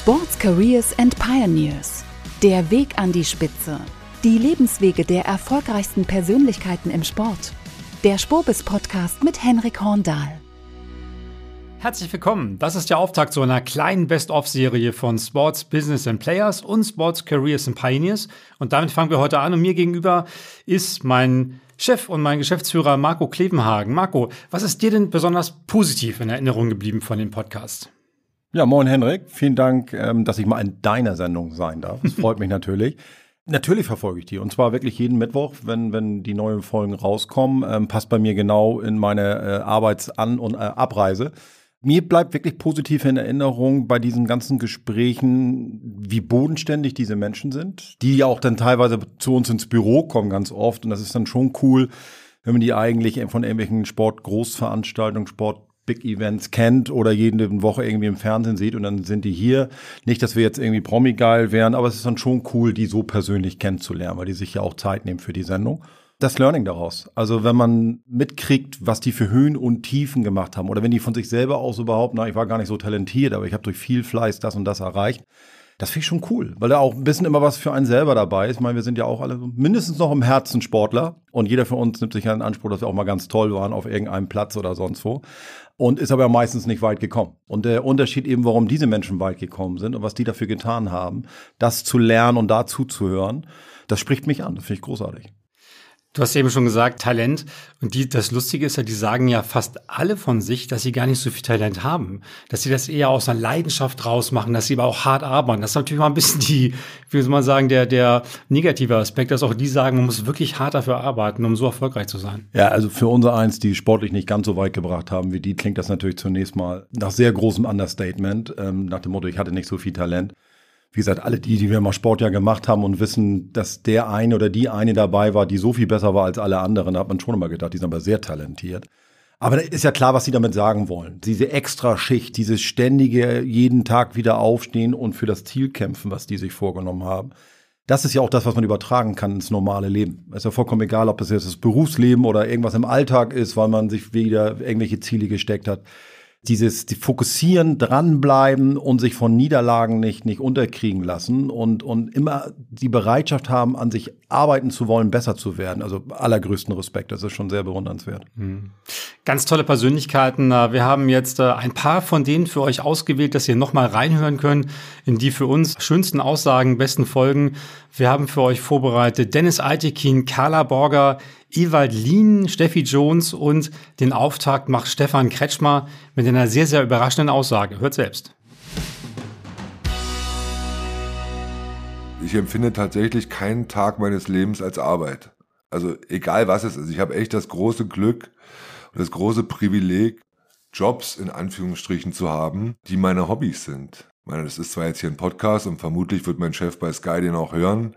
Sports Careers and Pioneers. Der Weg an die Spitze. Die Lebenswege der erfolgreichsten Persönlichkeiten im Sport. Der Spobis Podcast mit Henrik Horndahl. Herzlich willkommen. Das ist der Auftakt zu einer kleinen Best-of-Serie von Sports Business and Players und Sports Careers and Pioneers. Und damit fangen wir heute an. Und mir gegenüber ist mein Chef und mein Geschäftsführer Marco Klevenhagen. Marco, was ist dir denn besonders positiv in Erinnerung geblieben von dem Podcast? Ja, moin Henrik. Vielen Dank, ähm, dass ich mal in deiner Sendung sein darf. Das freut mich natürlich. Natürlich verfolge ich die und zwar wirklich jeden Mittwoch, wenn, wenn die neuen Folgen rauskommen. Ähm, passt bei mir genau in meine äh, Arbeitsan- und äh, Abreise. Mir bleibt wirklich positiv in Erinnerung bei diesen ganzen Gesprächen, wie bodenständig diese Menschen sind, die ja auch dann teilweise zu uns ins Büro kommen ganz oft. Und das ist dann schon cool, wenn man die eigentlich von irgendwelchen Sportgroßveranstaltungen, Sport Big Events kennt oder jede Woche irgendwie im Fernsehen sieht und dann sind die hier. Nicht, dass wir jetzt irgendwie Promi-geil wären, aber es ist dann schon cool, die so persönlich kennenzulernen, weil die sich ja auch Zeit nehmen für die Sendung. Das Learning daraus. Also wenn man mitkriegt, was die für Höhen und Tiefen gemacht haben oder wenn die von sich selber aus überhaupt, na, ich war gar nicht so talentiert, aber ich habe durch viel Fleiß das und das erreicht. Das finde ich schon cool, weil da auch ein bisschen immer was für einen selber dabei ist. Ich meine, wir sind ja auch alle mindestens noch im Herzen Sportler und jeder von uns nimmt sich ja in Anspruch, dass wir auch mal ganz toll waren auf irgendeinem Platz oder sonst wo und ist aber meistens nicht weit gekommen. Und der Unterschied eben, warum diese Menschen weit gekommen sind und was die dafür getan haben, das zu lernen und dazu zu hören, das spricht mich an. Das finde ich großartig. Du hast eben schon gesagt, Talent. Und die, das Lustige ist ja, die sagen ja fast alle von sich, dass sie gar nicht so viel Talent haben. Dass sie das eher aus einer Leidenschaft rausmachen, dass sie aber auch hart arbeiten. Das ist natürlich mal ein bisschen die, wie soll man sagen, der, der negative Aspekt, dass auch die sagen, man muss wirklich hart dafür arbeiten, um so erfolgreich zu sein. Ja, also für unser eins, die sportlich nicht ganz so weit gebracht haben wie die, klingt das natürlich zunächst mal nach sehr großem Understatement, ähm, nach dem Motto, ich hatte nicht so viel Talent wie gesagt, alle die, die wir mal Sport ja gemacht haben und wissen, dass der eine oder die eine dabei war, die so viel besser war als alle anderen, da hat man schon immer gedacht, die sind aber sehr talentiert. Aber ist ja klar, was sie damit sagen wollen. Diese Extraschicht, dieses ständige jeden Tag wieder aufstehen und für das Ziel kämpfen, was die sich vorgenommen haben. Das ist ja auch das, was man übertragen kann ins normale Leben. Es ist ja vollkommen egal, ob das jetzt das Berufsleben oder irgendwas im Alltag ist, weil man sich wieder irgendwelche Ziele gesteckt hat dieses die Fokussieren, dranbleiben und sich von Niederlagen nicht, nicht unterkriegen lassen und, und immer die Bereitschaft haben, an sich arbeiten zu wollen, besser zu werden. Also allergrößten Respekt, das ist schon sehr bewundernswert. Mhm. Ganz tolle Persönlichkeiten. Wir haben jetzt äh, ein paar von denen für euch ausgewählt, dass ihr nochmal reinhören könnt in die für uns schönsten Aussagen, besten Folgen. Wir haben für euch vorbereitet Dennis Altekin, Carla Borger, Ewald Lien, Steffi Jones und den Auftakt macht Stefan Kretschmer mit einer sehr, sehr überraschenden Aussage. Hört selbst. Ich empfinde tatsächlich keinen Tag meines Lebens als Arbeit. Also egal was es ist. Ich habe echt das große Glück und das große Privileg, Jobs in Anführungsstrichen zu haben, die meine Hobbys sind. Ich meine, das ist zwar jetzt hier ein Podcast und vermutlich wird mein Chef bei Sky den auch hören,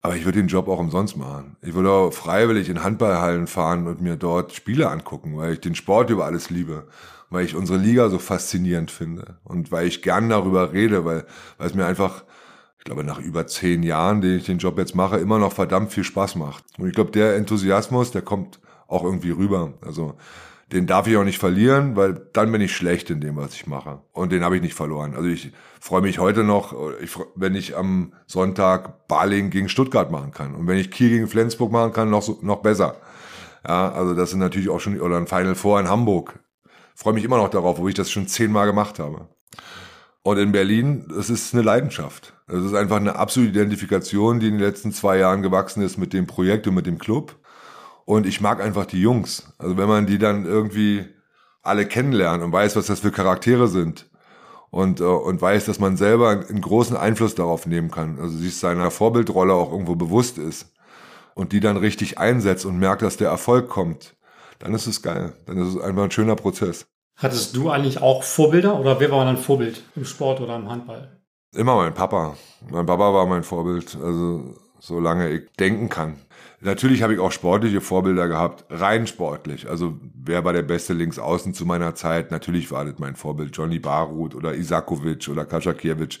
aber ich würde den Job auch umsonst machen. Ich würde auch freiwillig in Handballhallen fahren und mir dort Spiele angucken, weil ich den Sport über alles liebe, weil ich unsere Liga so faszinierend finde und weil ich gern darüber rede, weil, weil es mir einfach, ich glaube, nach über zehn Jahren, den ich den Job jetzt mache, immer noch verdammt viel Spaß macht. Und ich glaube, der Enthusiasmus, der kommt auch irgendwie rüber. Also den darf ich auch nicht verlieren, weil dann bin ich schlecht in dem, was ich mache. Und den habe ich nicht verloren. Also ich freue mich heute noch, wenn ich am Sonntag Baling gegen Stuttgart machen kann. Und wenn ich Kiel gegen Flensburg machen kann, noch, noch besser. Ja, also das sind natürlich auch schon, oder ein Final Four in Hamburg. Freue mich immer noch darauf, wo ich das schon zehnmal gemacht habe. Und in Berlin, das ist eine Leidenschaft. Das ist einfach eine absolute Identifikation, die in den letzten zwei Jahren gewachsen ist mit dem Projekt und mit dem Club. Und ich mag einfach die Jungs. Also wenn man die dann irgendwie alle kennenlernt und weiß, was das für Charaktere sind und, äh, und weiß, dass man selber einen großen Einfluss darauf nehmen kann, also sich seiner Vorbildrolle auch irgendwo bewusst ist und die dann richtig einsetzt und merkt, dass der Erfolg kommt, dann ist es geil. Dann ist es einfach ein schöner Prozess. Hattest du eigentlich auch Vorbilder oder wer war dein Vorbild im Sport oder im Handball? Immer mein Papa. Mein Papa war mein Vorbild, also solange ich denken kann. Natürlich habe ich auch sportliche Vorbilder gehabt, rein sportlich. Also wer war der beste Linksaußen zu meiner Zeit? Natürlich war das mein Vorbild Johnny Barut oder Isakovic oder Kaczakiewic,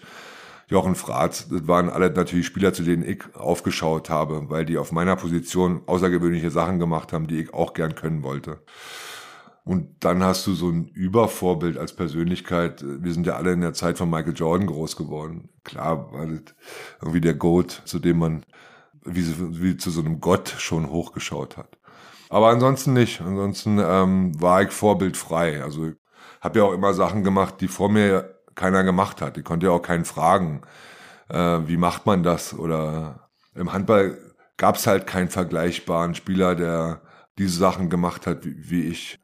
Jochen Fratz. Das waren alle natürlich Spieler, zu denen ich aufgeschaut habe, weil die auf meiner Position außergewöhnliche Sachen gemacht haben, die ich auch gern können wollte. Und dann hast du so ein Übervorbild als Persönlichkeit. Wir sind ja alle in der Zeit von Michael Jordan groß geworden. Klar war das irgendwie der Goat, zu dem man wie, wie zu so einem Gott schon hochgeschaut hat. Aber ansonsten nicht. Ansonsten ähm, war ich vorbildfrei. Also habe ja auch immer Sachen gemacht, die vor mir keiner gemacht hat. Ich konnte ja auch keinen fragen, äh, wie macht man das? Oder im Handball gab es halt keinen vergleichbaren Spieler, der diese Sachen gemacht hat wie, wie ich.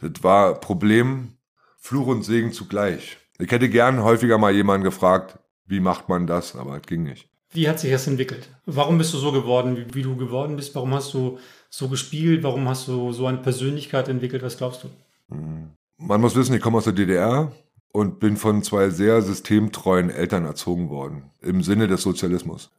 Das war Problem, Fluch und Segen zugleich. Ich hätte gern häufiger mal jemanden gefragt, wie macht man das, aber es ging nicht. Wie hat sich das entwickelt? Warum bist du so geworden, wie, wie, du geworden bist? Warum hast du so gespielt? Warum hast du so eine Persönlichkeit entwickelt? Was glaubst du? Hm. Man muss wissen, ich komme aus der DDR und bin von zwei sehr systemtreuen Eltern erzogen worden, im Sinne des Sozialismus.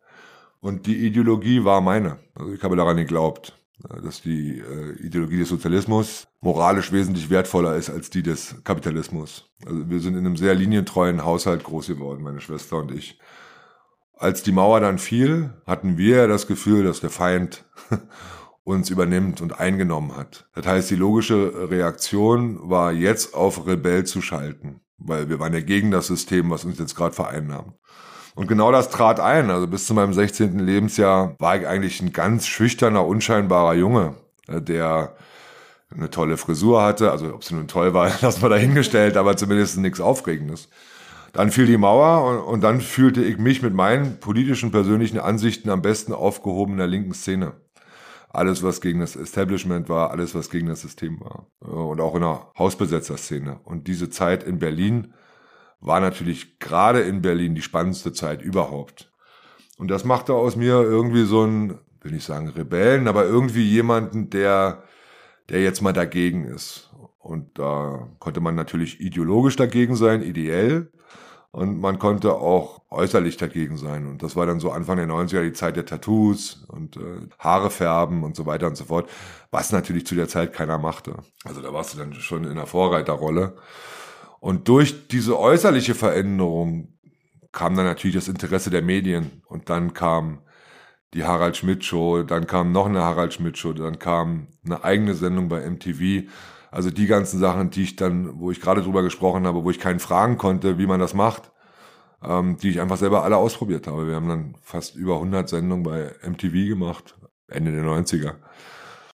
Und die Ideologie war meine. Also ich habe daran geglaubt dass die äh, Ideologie des Sozialismus moralisch wesentlich wertvoller ist als die des Kapitalismus. Also wir sind in einem sehr linientreuen Haushalt groß geworden, meine Schwester und ich. Als die Mauer dann fiel, hatten wir das Gefühl, dass der Feind uns übernimmt und eingenommen hat. Das heißt, die logische Reaktion war jetzt auf Rebell zu schalten, weil wir waren ja gegen das System, was uns jetzt gerade vereinnahmt. Und genau das trat ein. Also bis zu meinem 16. Lebensjahr war ich eigentlich ein ganz schüchterner, unscheinbarer Junge, äh, der eine tolle Frisur hatte. Also ob sie nun toll war, lassen wir dahingestellt, aber zumindest nichts Aufregendes. Dann fiel die Mauer und, und dann fühlte ich mich mit meinen politischen, persönlichen Ansichten am besten aufgehoben in der linken Szene. Alles, was gegen das Establishment war, alles, was gegen das System war. Und auch in der Hausbesetzerszene. Und diese Zeit in Berlin war natürlich gerade in Berlin die spannendste Zeit überhaupt. Und das machte aus mir irgendwie so ein, will ich sagen Rebellen, aber irgendwie jemanden, der, der jetzt mal dagegen ist. Und da konnte man natürlich ideologisch dagegen sein, ideell. Und man konnte auch äußerlich dagegen sein. Und das war dann so Anfang der 90er die Zeit der Tattoos und äh, Haare färben und so weiter und so fort. Was natürlich zu der Zeit keiner machte. Also da warst du dann schon in der Vorreiterrolle. Und durch diese äußerliche Veränderung kam dann natürlich das Interesse der Medien und dann kam die Harald Schmidt Show, dann kam noch eine Harald Schmidt Show, dann kam eine eigene Sendung bei MTV. Also die ganzen Sachen, die ich dann, wo ich gerade drüber gesprochen habe, wo ich keinen fragen konnte, wie man das macht, ähm, die ich einfach selber alle ausprobiert habe. Wir haben dann fast über 100 Sendungen bei MTV gemacht, Ende der 90er.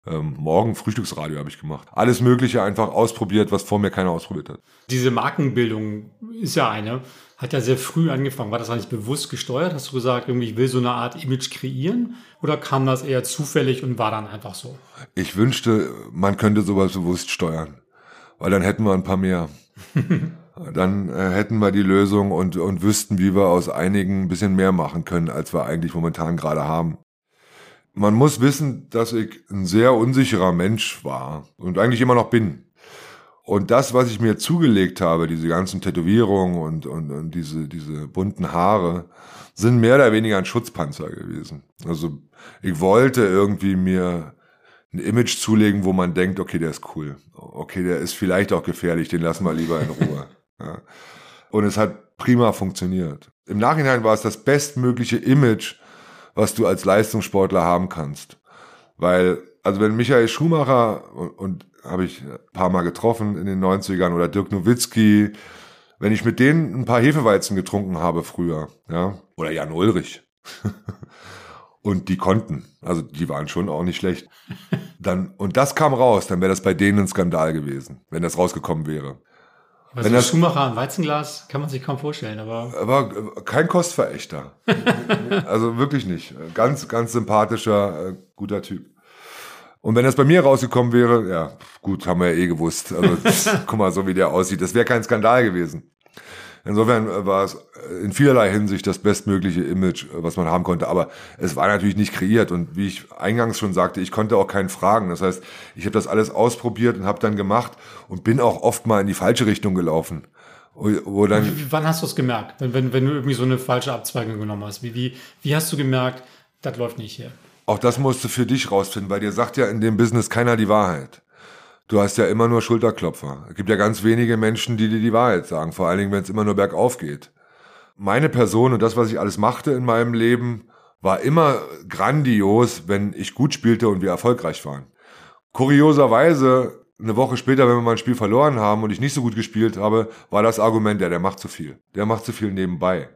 Ähm, morgen Frühstücksradio habe ich gemacht. Alles Mögliche einfach ausprobiert, was vor mir keiner ausprobiert hat. Diese Markenbildung ist ja eine, hat ja sehr früh angefangen. War das eigentlich bewusst gesteuert? Hast du gesagt, irgendwie ich will so eine Art Image kreieren? Oder kam das eher zufällig und war dann einfach so? Ich wünschte, man könnte sowas bewusst steuern. Weil dann hätten wir ein paar mehr. dann äh, hätten wir die Lösung und, und wüssten, wie wir aus einigen ein bisschen mehr machen können, als wir eigentlich momentan gerade haben. Man muss wissen, dass ich ein sehr unsicherer Mensch war und eigentlich immer noch bin. Und das, was ich mir zugelegt habe, diese ganzen Tätowierungen und, und, und diese, diese bunten Haare, sind mehr oder weniger ein Schutzpanzer gewesen. Also ich wollte irgendwie mir ein Image zulegen, wo man denkt, okay, der ist cool. Okay, der ist vielleicht auch gefährlich, den lassen wir lieber in Ruhe. ja. Und es hat prima funktioniert. Im Nachhinein war es das bestmögliche Image, was du als Leistungssportler haben kannst. Weil, also wenn Michael Schumacher, und, und habe ich ein paar Mal getroffen in den 90ern, oder Dirk Nowitzki, wenn ich mit denen ein paar Hefeweizen getrunken habe früher, ja, oder Jan Ulrich, und die konnten, also die waren schon auch nicht schlecht, dann, und das kam raus, dann wäre das bei denen ein Skandal gewesen, wenn das rausgekommen wäre. Also Wenn das Schumacher ein Weizenglas kann man sich kaum vorstellen, aber. Er war kein Kostverächter. also wirklich nicht. Ganz, ganz sympathischer, äh, guter Typ. Und wenn das bei mir rausgekommen wäre, ja, gut, haben wir ja eh gewusst. Also, guck mal, so wie der aussieht. Das wäre kein Skandal gewesen. Insofern äh, war es äh, in vielerlei Hinsicht das bestmögliche Image, äh, was man haben konnte. Aber es war natürlich nicht kreiert. Und wie ich eingangs schon sagte, ich konnte auch keinen fragen. Das heißt, ich habe das alles ausprobiert und habe dann gemacht und bin auch oft mal in die falsche Richtung gelaufen. Wo dann wie, wann hast du es gemerkt, wenn, wenn, wenn du irgendwie so eine falsche Abzweigung genommen hast? Wie, wie, wie hast du gemerkt, das läuft nicht hier? Auch das musst du für dich rausfinden, weil dir sagt ja in dem Business keiner die Wahrheit du hast ja immer nur Schulterklopfer. Es gibt ja ganz wenige Menschen, die dir die Wahrheit sagen, vor allen Dingen, wenn es immer nur bergauf geht. Meine Person und das, was ich alles machte in meinem Leben, war immer grandios, wenn ich gut spielte und wir erfolgreich waren. Kurioserweise eine Woche später, wenn wir mal ein Spiel verloren haben und ich nicht so gut gespielt habe, war das Argument, ja, der macht zu viel. Der macht zu viel nebenbei.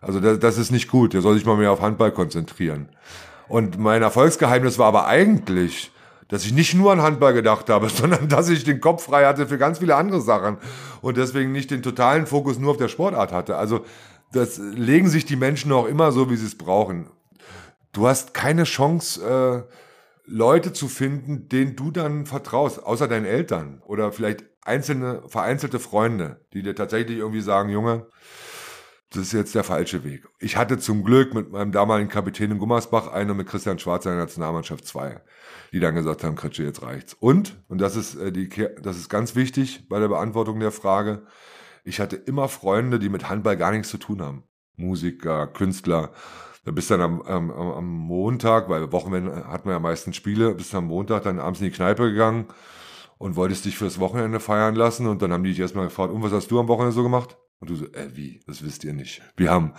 Also das, das ist nicht gut. Der soll sich mal mehr auf Handball konzentrieren. Und mein Erfolgsgeheimnis war aber eigentlich, dass ich nicht nur an Handball gedacht habe, sondern dass ich den Kopf frei hatte für ganz viele andere Sachen und deswegen nicht den totalen Fokus nur auf der Sportart hatte. Also das legen sich die Menschen auch immer so, wie sie es brauchen. Du hast keine Chance, äh, Leute zu finden, denen du dann vertraust, außer deinen Eltern oder vielleicht einzelne, vereinzelte Freunde, die dir tatsächlich irgendwie sagen, Junge, das ist jetzt der falsche Weg. Ich hatte zum Glück mit meinem damaligen Kapitän in Gummersbach eine mit Christian Schwarz in der Nationalmannschaft zwei, die dann gesagt haben, Kretsche, jetzt reicht's. Und, und das ist, äh, die, das ist ganz wichtig bei der Beantwortung der Frage, ich hatte immer Freunde, die mit Handball gar nichts zu tun haben. Musiker, Künstler, da bist dann am, am, am Montag, weil Wochenende hat man ja meistens Spiele, bist am Montag dann abends in die Kneipe gegangen und wolltest dich fürs Wochenende feiern lassen und dann haben die dich erstmal gefragt, und was hast du am Wochenende so gemacht? Und du so, äh, wie? Das wisst ihr nicht. Wir haben,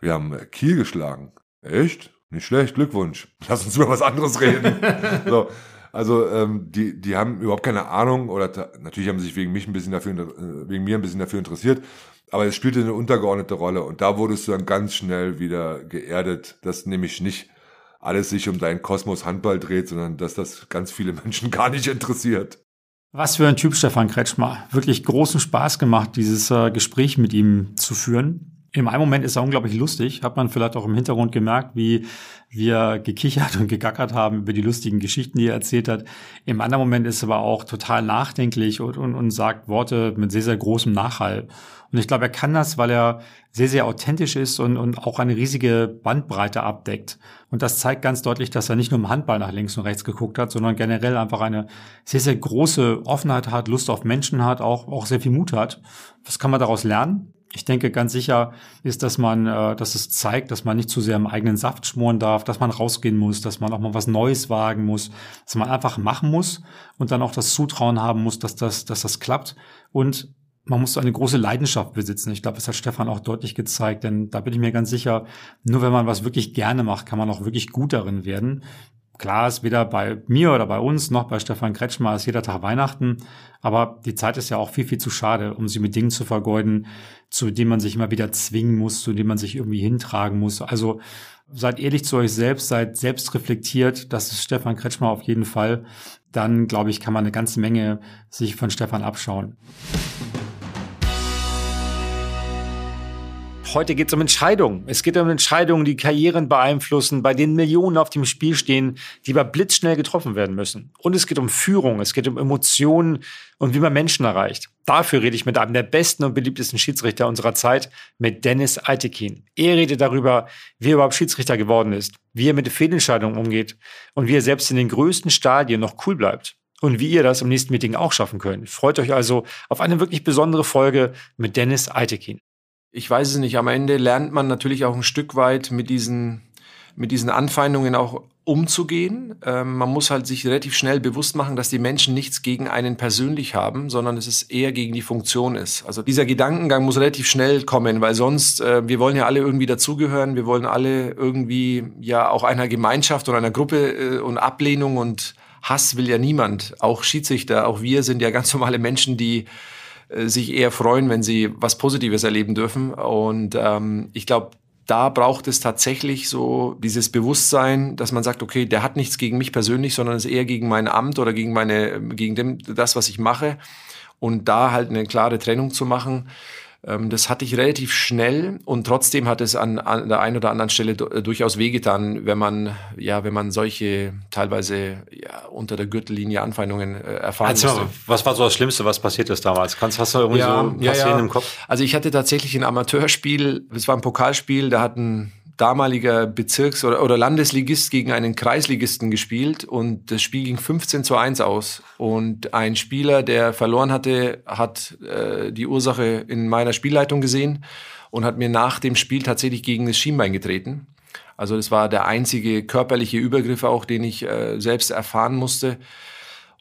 wir haben Kiel geschlagen. Echt? Nicht schlecht, Glückwunsch. Lass uns über was anderes reden. so. Also ähm, die, die haben überhaupt keine Ahnung oder natürlich haben sie sich wegen mich ein bisschen dafür, äh, wegen mir ein bisschen dafür interessiert, aber es spielte eine untergeordnete Rolle und da wurdest du dann ganz schnell wieder geerdet, dass nämlich nicht alles sich um deinen Kosmos Handball dreht, sondern dass das ganz viele Menschen gar nicht interessiert. Was für ein Typ Stefan Kretschmer. Wirklich großen Spaß gemacht, dieses äh, Gespräch mit ihm zu führen. Im einen Moment ist er unglaublich lustig, hat man vielleicht auch im Hintergrund gemerkt, wie wir gekichert und gegackert haben über die lustigen Geschichten, die er erzählt hat. Im anderen Moment ist er aber auch total nachdenklich und, und, und sagt Worte mit sehr, sehr großem Nachhall. Und ich glaube, er kann das, weil er sehr, sehr authentisch ist und, und auch eine riesige Bandbreite abdeckt. Und das zeigt ganz deutlich, dass er nicht nur im Handball nach links und rechts geguckt hat, sondern generell einfach eine sehr, sehr große Offenheit hat, Lust auf Menschen hat, auch, auch sehr viel Mut hat. Was kann man daraus lernen? Ich denke, ganz sicher ist, dass man, äh, dass es zeigt, dass man nicht zu sehr im eigenen Saft schmoren darf, dass man rausgehen muss, dass man auch mal was Neues wagen muss, dass man einfach machen muss und dann auch das Zutrauen haben muss, dass das, dass das klappt. Und man muss eine große Leidenschaft besitzen. Ich glaube, das hat Stefan auch deutlich gezeigt, denn da bin ich mir ganz sicher, nur wenn man was wirklich gerne macht, kann man auch wirklich gut darin werden. Klar ist weder bei mir oder bei uns noch bei Stefan Kretschmer ist jeder Tag Weihnachten, aber die Zeit ist ja auch viel, viel zu schade, um sie mit Dingen zu vergeuden, zu denen man sich immer wieder zwingen muss, zu denen man sich irgendwie hintragen muss. Also seid ehrlich zu euch selbst, seid selbst reflektiert, das ist Stefan Kretschmer auf jeden Fall. Dann, glaube ich, kann man eine ganze Menge sich von Stefan abschauen. Heute geht es um Entscheidungen. Es geht um Entscheidungen, die Karrieren beeinflussen, bei denen Millionen auf dem Spiel stehen, die aber blitzschnell getroffen werden müssen. Und es geht um Führung, es geht um Emotionen und wie man Menschen erreicht. Dafür rede ich mit einem der besten und beliebtesten Schiedsrichter unserer Zeit, mit Dennis Altekin. Er redet darüber, wie er überhaupt Schiedsrichter geworden ist, wie er mit Fehlentscheidungen umgeht und wie er selbst in den größten Stadien noch cool bleibt und wie ihr das im nächsten Meeting auch schaffen könnt. Freut euch also auf eine wirklich besondere Folge mit Dennis Altekin ich weiß es nicht, am Ende lernt man natürlich auch ein Stück weit mit diesen, mit diesen Anfeindungen auch umzugehen. Ähm, man muss halt sich relativ schnell bewusst machen, dass die Menschen nichts gegen einen persönlich haben, sondern es ist eher gegen die Funktion ist. Also dieser Gedankengang muss relativ schnell kommen, weil sonst, äh, wir wollen ja alle irgendwie dazugehören, wir wollen alle irgendwie ja auch einer Gemeinschaft oder einer Gruppe äh, und Ablehnung und Hass will ja niemand. Auch Schiedsrichter, auch wir sind ja ganz normale Menschen, die sich eher freuen, wenn sie was Positives erleben dürfen. Und ähm, ich glaube, da braucht es tatsächlich so dieses Bewusstsein, dass man sagt, okay, der hat nichts gegen mich persönlich, sondern es ist eher gegen mein Amt oder gegen meine, gegen dem, das, was ich mache. Und da halt eine klare Trennung zu machen. Ähm, das hatte ich relativ schnell und trotzdem hat es an, an der einen oder anderen Stelle äh, durchaus wehgetan, wenn man, ja, wenn man solche teilweise ja, unter der Gürtellinie Anfeindungen äh, erfahren also, musste. Was war so das Schlimmste, was passiert ist damals? Kannst, hast du irgendwie ja, so ja, ja. im Kopf? Also ich hatte tatsächlich ein Amateurspiel, es war ein Pokalspiel, da hatten damaliger Bezirks- oder, oder Landesligist gegen einen Kreisligisten gespielt und das Spiel ging 15 zu 1 aus. Und ein Spieler, der verloren hatte, hat äh, die Ursache in meiner Spielleitung gesehen und hat mir nach dem Spiel tatsächlich gegen das Schienbein getreten. Also das war der einzige körperliche Übergriff auch, den ich äh, selbst erfahren musste.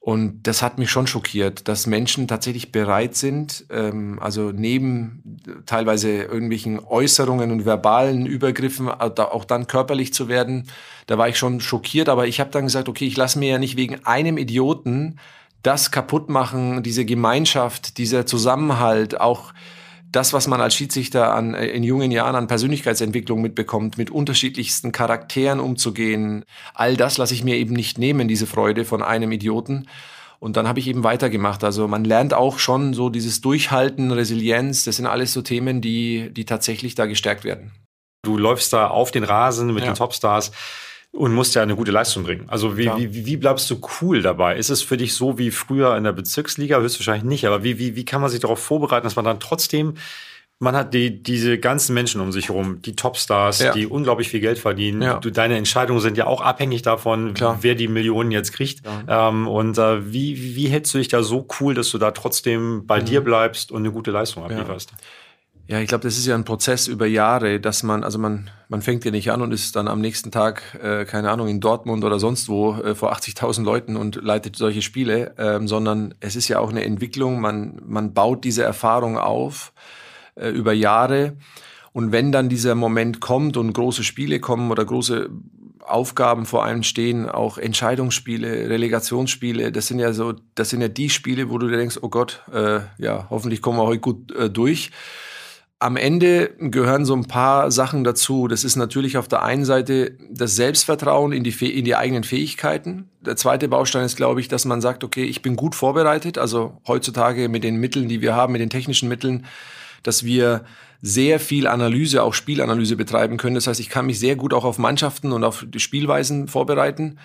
Und das hat mich schon schockiert, dass Menschen tatsächlich bereit sind, ähm, also neben teilweise irgendwelchen Äußerungen und verbalen Übergriffen auch dann körperlich zu werden. Da war ich schon schockiert, aber ich habe dann gesagt, okay, ich lasse mir ja nicht wegen einem Idioten das kaputt machen, diese Gemeinschaft, dieser Zusammenhalt, auch das, was man als Schiedsrichter an, äh, in jungen Jahren an Persönlichkeitsentwicklung mitbekommt, mit unterschiedlichsten Charakteren umzugehen, all das lasse ich mir eben nicht nehmen, diese Freude von einem Idioten. Und dann habe ich eben weitergemacht. Also man lernt auch schon so dieses Durchhalten, Resilienz, das sind alles so Themen, die, die tatsächlich da gestärkt werden. Du läufst da auf den Rasen mit ja. den Topstars und musst ja eine gute Leistung bringen. Also wie, wie, wie bleibst du cool dabei? Ist es für dich so wie früher in der Bezirksliga? Höchstwahrscheinlich nicht, aber wie, wie, wie kann man sich darauf vorbereiten, dass man dann trotzdem man hat die, diese ganzen Menschen um sich herum, die Topstars, ja. die unglaublich viel Geld verdienen. Ja. Du, deine Entscheidungen sind ja auch abhängig davon, Klar. wer die Millionen jetzt kriegt. Ja. Ähm, und äh, wie, wie hältst du dich da so cool, dass du da trotzdem bei mhm. dir bleibst und eine gute Leistung ablieferst? Ja, ich glaube, das ist ja ein Prozess über Jahre, dass man, also man, man fängt ja nicht an und ist dann am nächsten Tag, äh, keine Ahnung, in Dortmund oder sonst wo äh, vor 80.000 Leuten und leitet solche Spiele, ähm, sondern es ist ja auch eine Entwicklung, man, man baut diese Erfahrung auf äh, über Jahre. Und wenn dann dieser Moment kommt und große Spiele kommen oder große Aufgaben vor einem stehen, auch Entscheidungsspiele, Relegationsspiele, das sind ja so, das sind ja die Spiele, wo du dir denkst, oh Gott, äh, ja, hoffentlich kommen wir heute gut äh, durch am Ende gehören so ein paar Sachen dazu. Das ist natürlich auf der einen Seite das Selbstvertrauen in die, in die eigenen Fähigkeiten. Der zweite Baustein ist, glaube ich, dass man sagt, okay, ich bin gut vorbereitet. Also heutzutage mit den Mitteln, die wir haben, mit den technischen Mitteln, dass wir sehr viel Analyse, auch Spielanalyse betreiben können. Das heißt, ich kann mich sehr gut auch auf Mannschaften und auf die Spielweisen vorbereiten.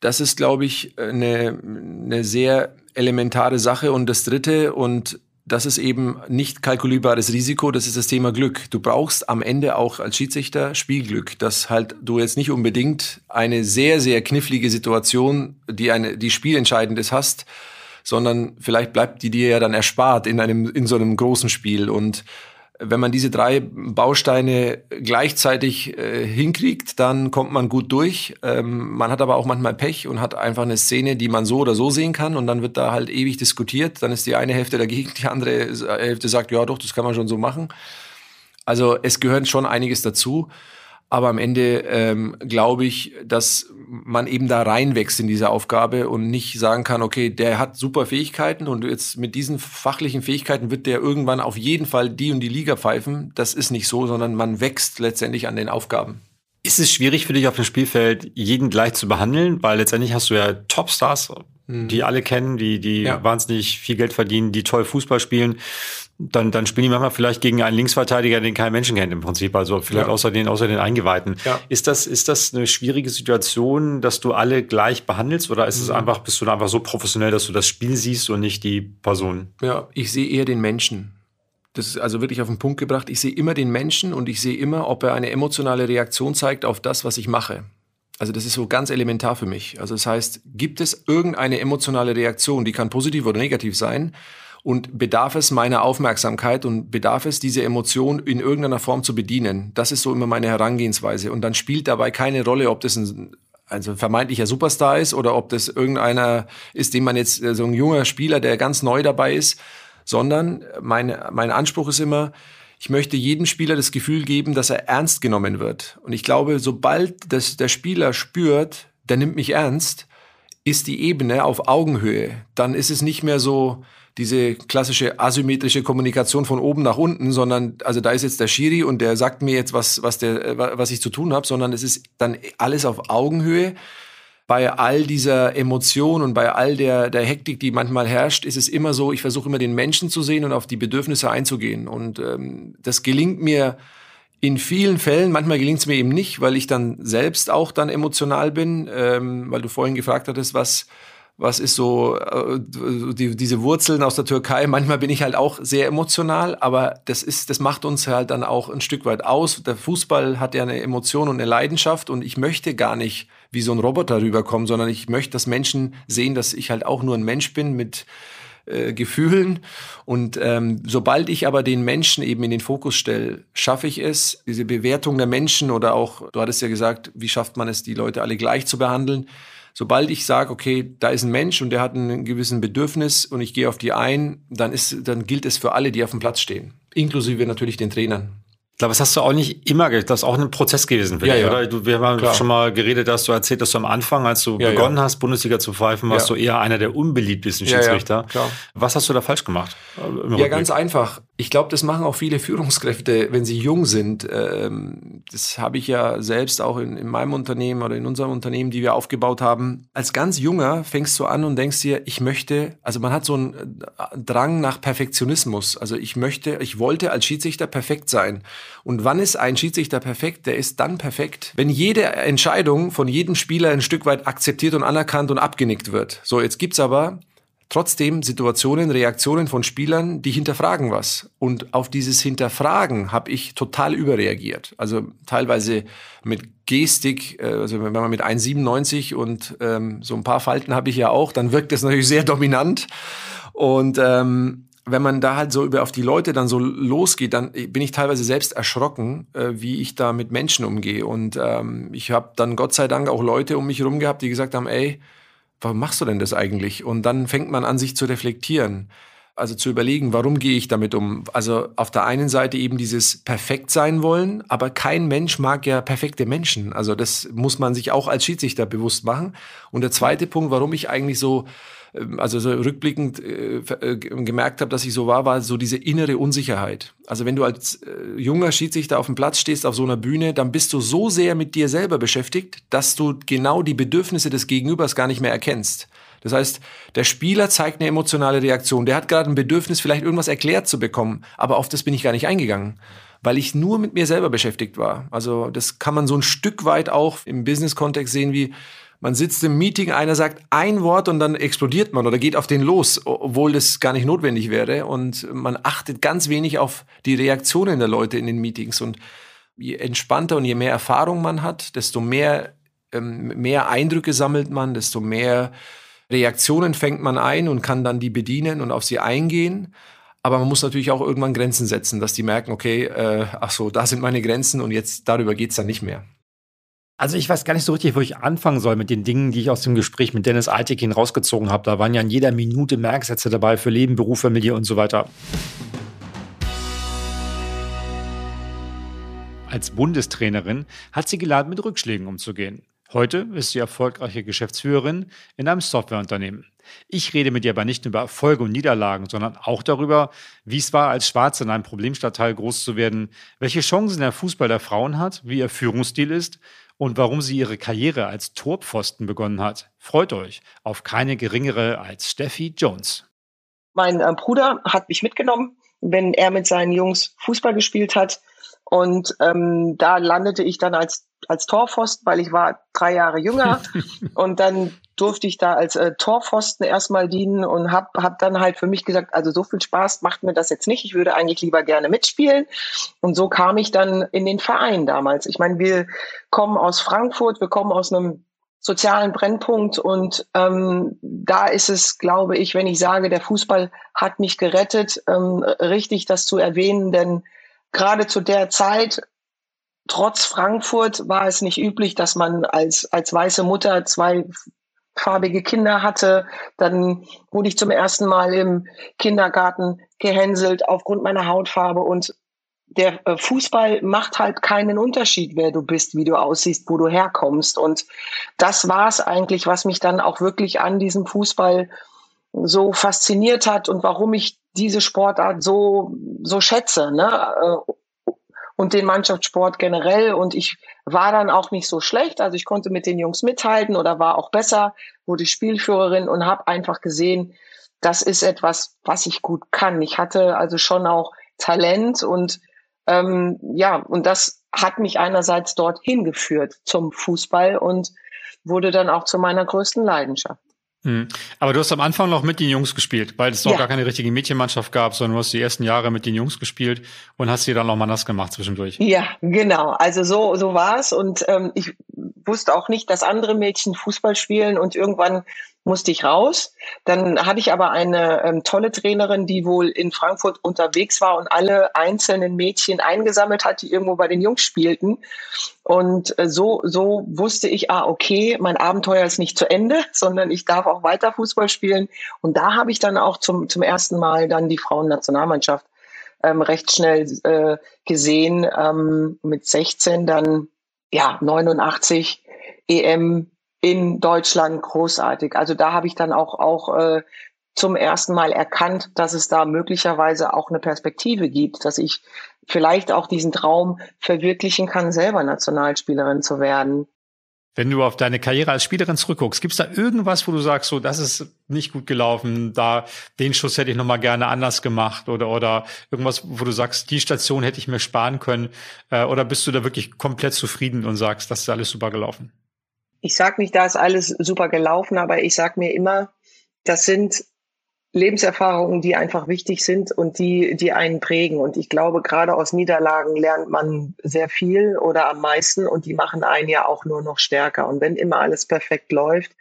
Das ist, glaube ich, eine, eine sehr elementare Sache. Und das Dritte, und das ist eben nicht kalkulierbares Risiko, das ist das Thema Glück. Du brauchst am Ende auch als Schiedsrichter Spielglück, dass halt du jetzt nicht unbedingt eine sehr, sehr knifflige Situation, die eine, die spielentscheidend ist, hast, sondern vielleicht bleibt die dir ja dann erspart in einem, in so einem großen Spiel und wenn man diese drei Bausteine gleichzeitig äh, hinkriegt, dann kommt man gut durch. Ähm, man hat aber auch manchmal Pech und hat einfach eine Szene, die man so oder so sehen kann und dann wird da halt ewig diskutiert. Dann ist die eine Hälfte dagegen, die andere Hälfte sagt, ja doch, das kann man schon so machen. Also es gehört schon einiges dazu. Aber am Ende ähm, glaube ich, dass man eben da reinwächst in diese Aufgabe und nicht sagen kann, okay, der hat super Fähigkeiten und jetzt mit diesen fachlichen Fähigkeiten wird der irgendwann auf jeden Fall die und die Liga pfeifen. Das ist nicht so, sondern man wächst letztendlich an den Aufgaben. Ist es schwierig für dich auf dem Spielfeld, jeden gleich zu behandeln? Weil letztendlich hast du ja Topstars, mhm. die alle kennen, die, die ja. wahnsinnig viel Geld verdienen, die toll Fußball spielen dann, dann spielen die manchmal vielleicht gegen einen Linksverteidiger, den kein Menschen kennt im Prinzip, also vielleicht ja. außer den, außer den Eingeweihten. Ja. Ist das, ist das eine schwierige Situation, dass du alle gleich behandelst oder ist mhm. es einfach, bist du da einfach so professionell, dass du das Spiel siehst und nicht die Person? Ja, ich sehe eher den Menschen. Das ist also wirklich auf den Punkt gebracht. Ich sehe immer den Menschen und ich sehe immer, ob er eine emotionale Reaktion zeigt auf das, was ich mache. Also das ist so ganz elementar für mich. Also das heißt, gibt es irgendeine emotionale Reaktion, die kann positiv oder negativ sein, und bedarf es meiner Aufmerksamkeit und bedarf es, diese Emotion in irgendeiner Form zu bedienen. Das ist so immer meine Herangehensweise. Und dann spielt dabei keine Rolle, ob das ein also vermeintlicher Superstar ist oder ob das irgendeiner ist, den man jetzt, so ein junger Spieler, der ganz neu dabei ist, sondern mein, mein Anspruch ist immer, ich möchte jedem Spieler das Gefühl geben, dass er ernst genommen wird. Und ich glaube, sobald das der Spieler spürt, der nimmt mich ernst, ist die Ebene auf Augenhöhe. Dann ist es nicht mehr so, diese klassische asymmetrische Kommunikation von oben nach unten, sondern also da ist jetzt der Schiri und der sagt mir jetzt, was, was, der, was ich zu tun habe, sondern es ist dann alles auf Augenhöhe. Bei all dieser Emotion und bei all der, der Hektik, die manchmal herrscht, ist es immer so, ich versuche immer den Menschen zu sehen und auf die Bedürfnisse einzugehen. Und ähm, das gelingt mir in vielen Fällen, manchmal gelingt es mir eben nicht, weil ich dann selbst auch dann emotional bin, ähm, weil du vorhin gefragt hattest, was, was ist so äh, die, diese Wurzeln aus der Türkei. Manchmal bin ich halt auch sehr emotional, aber das ist, das macht uns halt dann auch ein Stück weit aus. Der Fußball hat ja eine Emotion und eine Leidenschaft und ich möchte gar nicht wie so ein Roboter rüberkommen, sondern ich möchte, dass Menschen sehen, dass ich halt auch nur ein Mensch bin mit äh, Gefühlen. Und ähm, sobald ich aber den Menschen eben in den Fokus stelle, schaffe ich es, diese Bewertung der Menschen oder auch, du hattest ja gesagt, wie schafft man es, die Leute alle gleich zu behandeln Sobald ich sage, okay, da ist ein Mensch und der hat ein gewissen Bedürfnis und ich gehe auf die ein, dann ist, dann gilt es für alle, die auf dem Platz stehen, inklusive natürlich den Trainern. Ich glaube, das hast du auch nicht immer, das ist auch ein Prozess gewesen für ja, dich, ja. oder? Du, wir haben Klar. schon mal geredet, dass du erzählt, dass du am Anfang, als du ja, begonnen hast, Bundesliga zu pfeifen, warst du eher einer der unbeliebtesten Schiedsrichter. Ja, Was hast du da falsch gemacht? Ja, ganz einfach. Ich glaube, das machen auch viele Führungskräfte, wenn sie jung sind. Ähm, das habe ich ja selbst auch in, in meinem Unternehmen oder in unserem Unternehmen, die wir aufgebaut haben. Als ganz junger fängst du an und denkst dir, ich möchte, also man hat so einen äh, Drang nach Perfektionismus. Also ich möchte, ich wollte als Schiedsrichter perfekt sein. Und wann ist ein Schiedsrichter perfekt? Der ist dann perfekt, wenn jede Entscheidung von jedem Spieler ein Stück weit akzeptiert und anerkannt und abgenickt wird. So, jetzt gibt's aber trotzdem Situationen, Reaktionen von Spielern, die hinterfragen was. Und auf dieses Hinterfragen habe ich total überreagiert. Also teilweise mit Gestik, äh, also wenn man mit 1,97 und ähm, so ein paar Falten habe ich ja auch, dann wirkt das natürlich sehr dominant. Und ähm, wenn man da halt so über auf die Leute dann so losgeht, dann bin ich teilweise selbst erschrocken, äh, wie ich da mit Menschen umgehe. Und ähm, ich habe dann Gott sei Dank auch Leute um mich herum gehabt, die gesagt haben, ey, warum machst du denn das eigentlich? Und dann fängt man an, sich zu reflektieren. Also zu überlegen, warum gehe ich damit um? Also auf der einen Seite eben dieses perfekt sein wollen, aber kein Mensch mag ja perfekte Menschen. Also das muss man sich auch als Schiedsrichter bewusst machen. Und der zweite Punkt, warum ich eigentlich so also so rückblickend äh, äh gemerkt habe, dass ich so war, war so diese innere Unsicherheit. Also wenn du als äh, junger Schiedsrichter auf dem Platz stehst, auf so einer Bühne, dann bist du so sehr mit dir selber beschäftigt, dass du genau die Bedürfnisse des Gegenübers gar nicht mehr erkennst. Das heißt, der Spieler zeigt eine emotionale Reaktion. Der hat gerade ein Bedürfnis, vielleicht irgendwas erklärt zu bekommen, aber auf das bin ich gar nicht eingegangen weil ich nur mit mir selber beschäftigt war. Also das kann man so ein Stück weit auch im Business-Kontext sehen, wie man sitzt im Meeting, einer sagt ein Wort und dann explodiert man oder geht auf den los, obwohl das gar nicht notwendig wäre. Und man achtet ganz wenig auf die Reaktionen der Leute in den Meetings. Und je entspannter und je mehr Erfahrung man hat, desto mehr, ähm, mehr Eindrücke sammelt man, desto mehr Reaktionen fängt man ein und kann dann die bedienen und auf sie eingehen. Aber man muss natürlich auch irgendwann Grenzen setzen, dass die merken, okay, äh, ach so, da sind meine Grenzen und jetzt darüber geht's dann nicht mehr. Also ich weiß gar nicht so richtig, wo ich anfangen soll mit den Dingen, die ich aus dem Gespräch mit Dennis Altekin rausgezogen habe. Da waren ja in jeder Minute Merksätze dabei für Leben, Beruf, Familie und so weiter. Als Bundestrainerin hat sie gelernt, mit Rückschlägen umzugehen. Heute ist sie erfolgreiche Geschäftsführerin in einem Softwareunternehmen. Ich rede mit ihr aber nicht über Erfolge und Niederlagen, sondern auch darüber, wie es war, als Schwarze in einem Problemstadtteil groß zu werden, welche Chancen der Fußball der Frauen hat, wie ihr Führungsstil ist und warum sie ihre Karriere als Torpfosten begonnen hat. Freut euch auf keine geringere als Steffi Jones. Mein äh, Bruder hat mich mitgenommen, wenn er mit seinen Jungs Fußball gespielt hat. Und ähm, da landete ich dann als, als Torpfosten, weil ich war drei Jahre jünger. und dann durfte ich da als äh, Torpfosten erstmal dienen und habe hab dann halt für mich gesagt, also so viel Spaß macht mir das jetzt nicht. Ich würde eigentlich lieber gerne mitspielen. Und so kam ich dann in den Verein damals. Ich meine, wir kommen aus Frankfurt, wir kommen aus einem sozialen Brennpunkt und ähm, da ist es, glaube ich, wenn ich sage, der Fußball hat mich gerettet, ähm, richtig das zu erwähnen, denn gerade zu der Zeit trotz Frankfurt war es nicht üblich, dass man als, als weiße Mutter zwei farbige Kinder hatte. Dann wurde ich zum ersten Mal im Kindergarten gehänselt aufgrund meiner Hautfarbe und der äh, Fußball macht halt keinen Unterschied, wer du bist, wie du aussiehst, wo du herkommst. Und das war es eigentlich, was mich dann auch wirklich an diesem Fußball so fasziniert hat und warum ich diese Sportart so, so schätze. Ne? Äh, und den Mannschaftssport generell. Und ich war dann auch nicht so schlecht. Also ich konnte mit den Jungs mithalten oder war auch besser, wurde Spielführerin und habe einfach gesehen, das ist etwas, was ich gut kann. Ich hatte also schon auch Talent und ähm, ja, und das hat mich einerseits dorthin geführt zum Fußball und wurde dann auch zu meiner größten Leidenschaft. Mhm. Aber du hast am Anfang noch mit den Jungs gespielt, weil es noch ja. gar keine richtige Mädchenmannschaft gab, sondern du hast die ersten Jahre mit den Jungs gespielt und hast sie dann noch mal nass gemacht zwischendurch. Ja, genau. Also so, so war es. Und ähm, ich wusste auch nicht, dass andere Mädchen Fußball spielen und irgendwann musste ich raus. Dann hatte ich aber eine ähm, tolle Trainerin, die wohl in Frankfurt unterwegs war und alle einzelnen Mädchen eingesammelt hat, die irgendwo bei den Jungs spielten. Und äh, so, so wusste ich, ah, okay, mein Abenteuer ist nicht zu Ende, sondern ich darf auch weiter Fußball spielen. Und da habe ich dann auch zum, zum ersten Mal dann die Frauennationalmannschaft ähm, recht schnell äh, gesehen, ähm, mit 16 dann ja 89 EM in Deutschland großartig. Also da habe ich dann auch auch äh, zum ersten Mal erkannt, dass es da möglicherweise auch eine Perspektive gibt, dass ich vielleicht auch diesen Traum verwirklichen kann, selber Nationalspielerin zu werden. Wenn du auf deine Karriere als Spielerin zurückguckst, gibt es da irgendwas, wo du sagst, so, das ist nicht gut gelaufen, da den Schuss hätte ich noch mal gerne anders gemacht oder oder irgendwas, wo du sagst, die Station hätte ich mir sparen können, äh, oder bist du da wirklich komplett zufrieden und sagst, das ist alles super gelaufen? Ich sag nicht, da ist alles super gelaufen, aber ich sag mir immer, das sind Lebenserfahrungen, die einfach wichtig sind und die, die einen prägen. Und ich glaube, gerade aus Niederlagen lernt man sehr viel oder am meisten und die machen einen ja auch nur noch stärker. Und wenn immer alles perfekt läuft,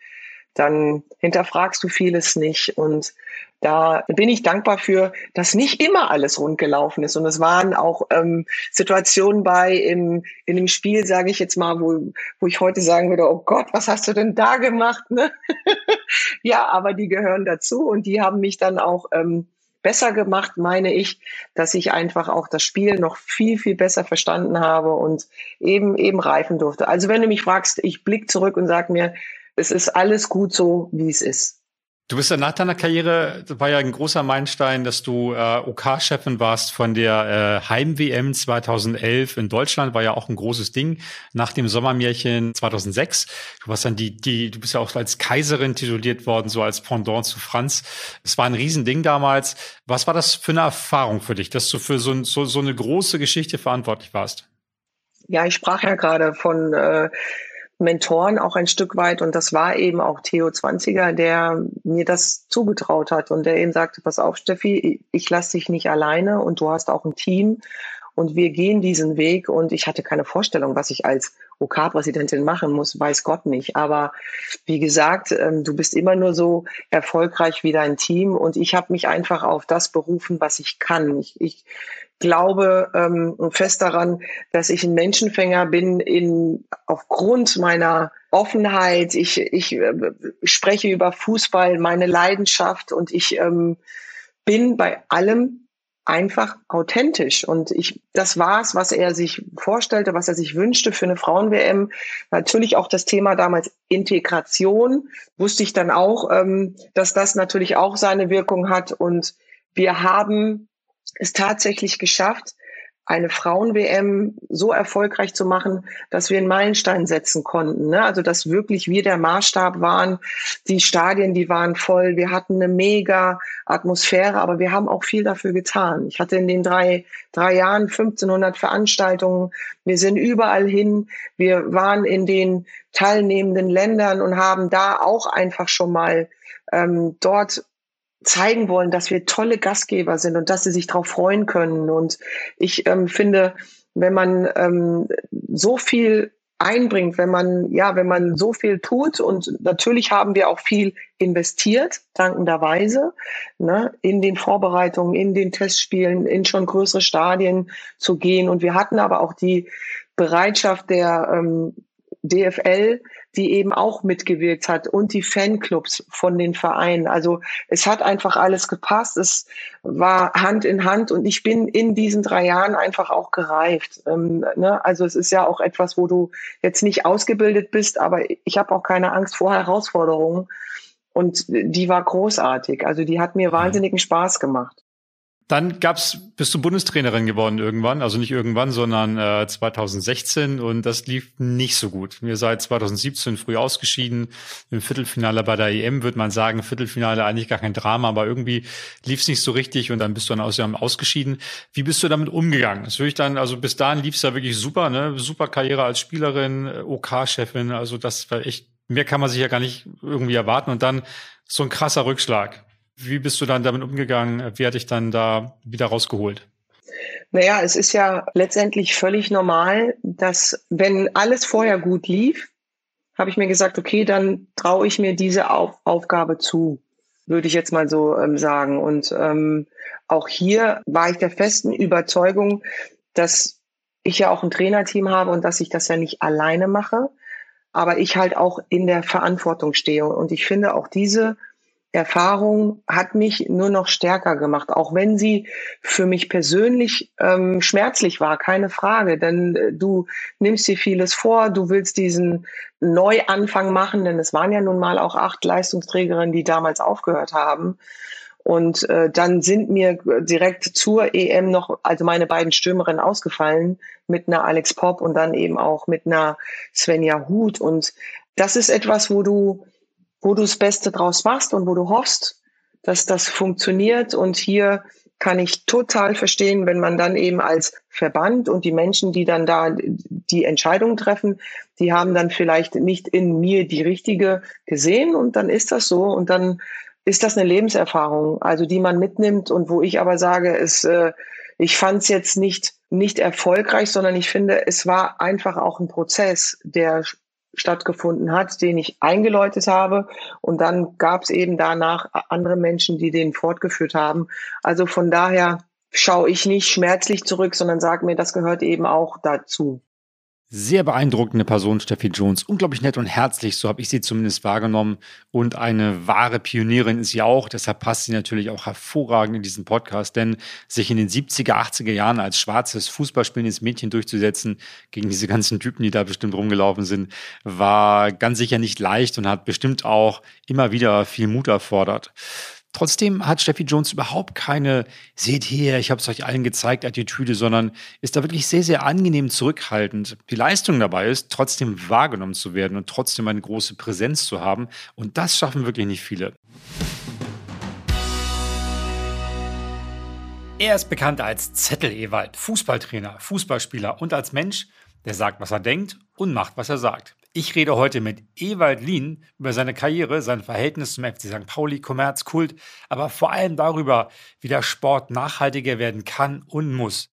dann hinterfragst du vieles nicht. Und da bin ich dankbar für, dass nicht immer alles rund gelaufen ist. Und es waren auch ähm, Situationen bei im, in dem Spiel, sage ich jetzt mal, wo, wo ich heute sagen würde, oh Gott, was hast du denn da gemacht? Ne? ja, aber die gehören dazu und die haben mich dann auch ähm, besser gemacht, meine ich, dass ich einfach auch das Spiel noch viel, viel besser verstanden habe und eben, eben reifen durfte. Also wenn du mich fragst, ich blick zurück und sag mir, es ist alles gut so, wie es ist. Du bist ja nach deiner Karriere, das war ja ein großer Meilenstein, dass du äh, OK-Chefin warst von der äh, Heim-WM 2011 in Deutschland, war ja auch ein großes Ding. Nach dem Sommermärchen 2006. Du warst dann die, die, du bist ja auch als Kaiserin tituliert worden, so als Pendant zu Franz. Es war ein Riesending damals. Was war das für eine Erfahrung für dich, dass du für so, so, so eine große Geschichte verantwortlich warst? Ja, ich sprach ja gerade von äh, Mentoren auch ein Stück weit. Und das war eben auch Theo Zwanziger, der mir das zugetraut hat und der eben sagte, pass auf, Steffi, ich lasse dich nicht alleine und du hast auch ein Team und wir gehen diesen Weg. Und ich hatte keine Vorstellung, was ich als OK-Präsidentin machen muss, weiß Gott nicht. Aber wie gesagt, ähm, du bist immer nur so erfolgreich wie dein Team. Und ich habe mich einfach auf das berufen, was ich kann. Ich, ich glaube ähm, fest daran, dass ich ein Menschenfänger bin in aufgrund meiner Offenheit. Ich, ich äh, spreche über Fußball, meine Leidenschaft und ich ähm, bin bei allem einfach authentisch. Und ich, das war's, was er sich vorstellte, was er sich wünschte für eine Frauen-WM. Natürlich auch das Thema damals Integration. Wusste ich dann auch, ähm, dass das natürlich auch seine Wirkung hat. Und wir haben es tatsächlich geschafft, eine Frauen-WM so erfolgreich zu machen, dass wir einen Meilenstein setzen konnten. Ne? Also dass wirklich wir der Maßstab waren. Die Stadien, die waren voll. Wir hatten eine mega Atmosphäre, aber wir haben auch viel dafür getan. Ich hatte in den drei, drei Jahren 1500 Veranstaltungen. Wir sind überall hin. Wir waren in den teilnehmenden Ländern und haben da auch einfach schon mal ähm, dort zeigen wollen, dass wir tolle Gastgeber sind und dass sie sich darauf freuen können. Und ich ähm, finde, wenn man ähm, so viel einbringt, wenn man, ja, wenn man so viel tut und natürlich haben wir auch viel investiert, dankenderweise, ne, in den Vorbereitungen, in den Testspielen, in schon größere Stadien zu gehen. Und wir hatten aber auch die Bereitschaft der ähm, DFL, die eben auch mitgewirkt hat und die Fanclubs von den Vereinen. Also es hat einfach alles gepasst. Es war Hand in Hand und ich bin in diesen drei Jahren einfach auch gereift. Ähm, ne? Also es ist ja auch etwas, wo du jetzt nicht ausgebildet bist, aber ich habe auch keine Angst vor Herausforderungen. Und die war großartig. Also die hat mir wahnsinnigen Spaß gemacht. Dann gab's, bist du Bundestrainerin geworden irgendwann, also nicht irgendwann, sondern äh, 2016 und das lief nicht so gut. Wir seid 2017 früh ausgeschieden. Im Viertelfinale bei der EM würde man sagen, Viertelfinale eigentlich gar kein Drama, aber irgendwie lief's nicht so richtig und dann bist du dann aus ausgeschieden. Wie bist du damit umgegangen? Das würde ich dann, also bis dahin lief's ja wirklich super, ne? Super Karriere als Spielerin, OK-Chefin, also das war echt, mehr kann man sich ja gar nicht irgendwie erwarten und dann so ein krasser Rückschlag. Wie bist du dann damit umgegangen? Wie hat dich dann da wieder rausgeholt? Naja, es ist ja letztendlich völlig normal, dass wenn alles vorher gut lief, habe ich mir gesagt, okay, dann traue ich mir diese Auf Aufgabe zu, würde ich jetzt mal so ähm, sagen. Und ähm, auch hier war ich der festen Überzeugung, dass ich ja auch ein Trainerteam habe und dass ich das ja nicht alleine mache, aber ich halt auch in der Verantwortung stehe. Und ich finde auch diese Erfahrung hat mich nur noch stärker gemacht, auch wenn sie für mich persönlich ähm, schmerzlich war, keine Frage. Denn äh, du nimmst dir vieles vor, du willst diesen Neuanfang machen, denn es waren ja nun mal auch acht Leistungsträgerinnen, die damals aufgehört haben. Und äh, dann sind mir direkt zur EM noch, also meine beiden Stürmerinnen ausgefallen mit einer Alex Pop und dann eben auch mit einer Svenja Huth. Und das ist etwas, wo du, wo du das Beste draus machst und wo du hoffst, dass das funktioniert. Und hier kann ich total verstehen, wenn man dann eben als Verband und die Menschen, die dann da die Entscheidungen treffen, die haben dann vielleicht nicht in mir die richtige gesehen und dann ist das so und dann ist das eine Lebenserfahrung, also die man mitnimmt und wo ich aber sage, es, äh, ich fand es jetzt nicht nicht erfolgreich, sondern ich finde, es war einfach auch ein Prozess, der stattgefunden hat, den ich eingeläutet habe. Und dann gab es eben danach andere Menschen, die den fortgeführt haben. Also von daher schaue ich nicht schmerzlich zurück, sondern sage mir, das gehört eben auch dazu. Sehr beeindruckende Person, Steffi Jones. Unglaublich nett und herzlich, so habe ich sie zumindest wahrgenommen. Und eine wahre Pionierin ist sie auch. Deshalb passt sie natürlich auch hervorragend in diesen Podcast, denn sich in den 70er, 80er Jahren als schwarzes Fußballspielendes Mädchen durchzusetzen, gegen diese ganzen Typen, die da bestimmt rumgelaufen sind, war ganz sicher nicht leicht und hat bestimmt auch immer wieder viel Mut erfordert. Trotzdem hat Steffi Jones überhaupt keine, seht her, ich habe es euch allen gezeigt, Attitüde, sondern ist da wirklich sehr, sehr angenehm zurückhaltend. Die Leistung dabei ist, trotzdem wahrgenommen zu werden und trotzdem eine große Präsenz zu haben. Und das schaffen wirklich nicht viele. Er ist bekannt als Zettel-Ewald, Fußballtrainer, Fußballspieler und als Mensch, der sagt, was er denkt und macht, was er sagt. Ich rede heute mit Ewald Lien über seine Karriere, sein Verhältnis zum FC St. Pauli, Kommerz, Kult, aber vor allem darüber, wie der Sport nachhaltiger werden kann und muss.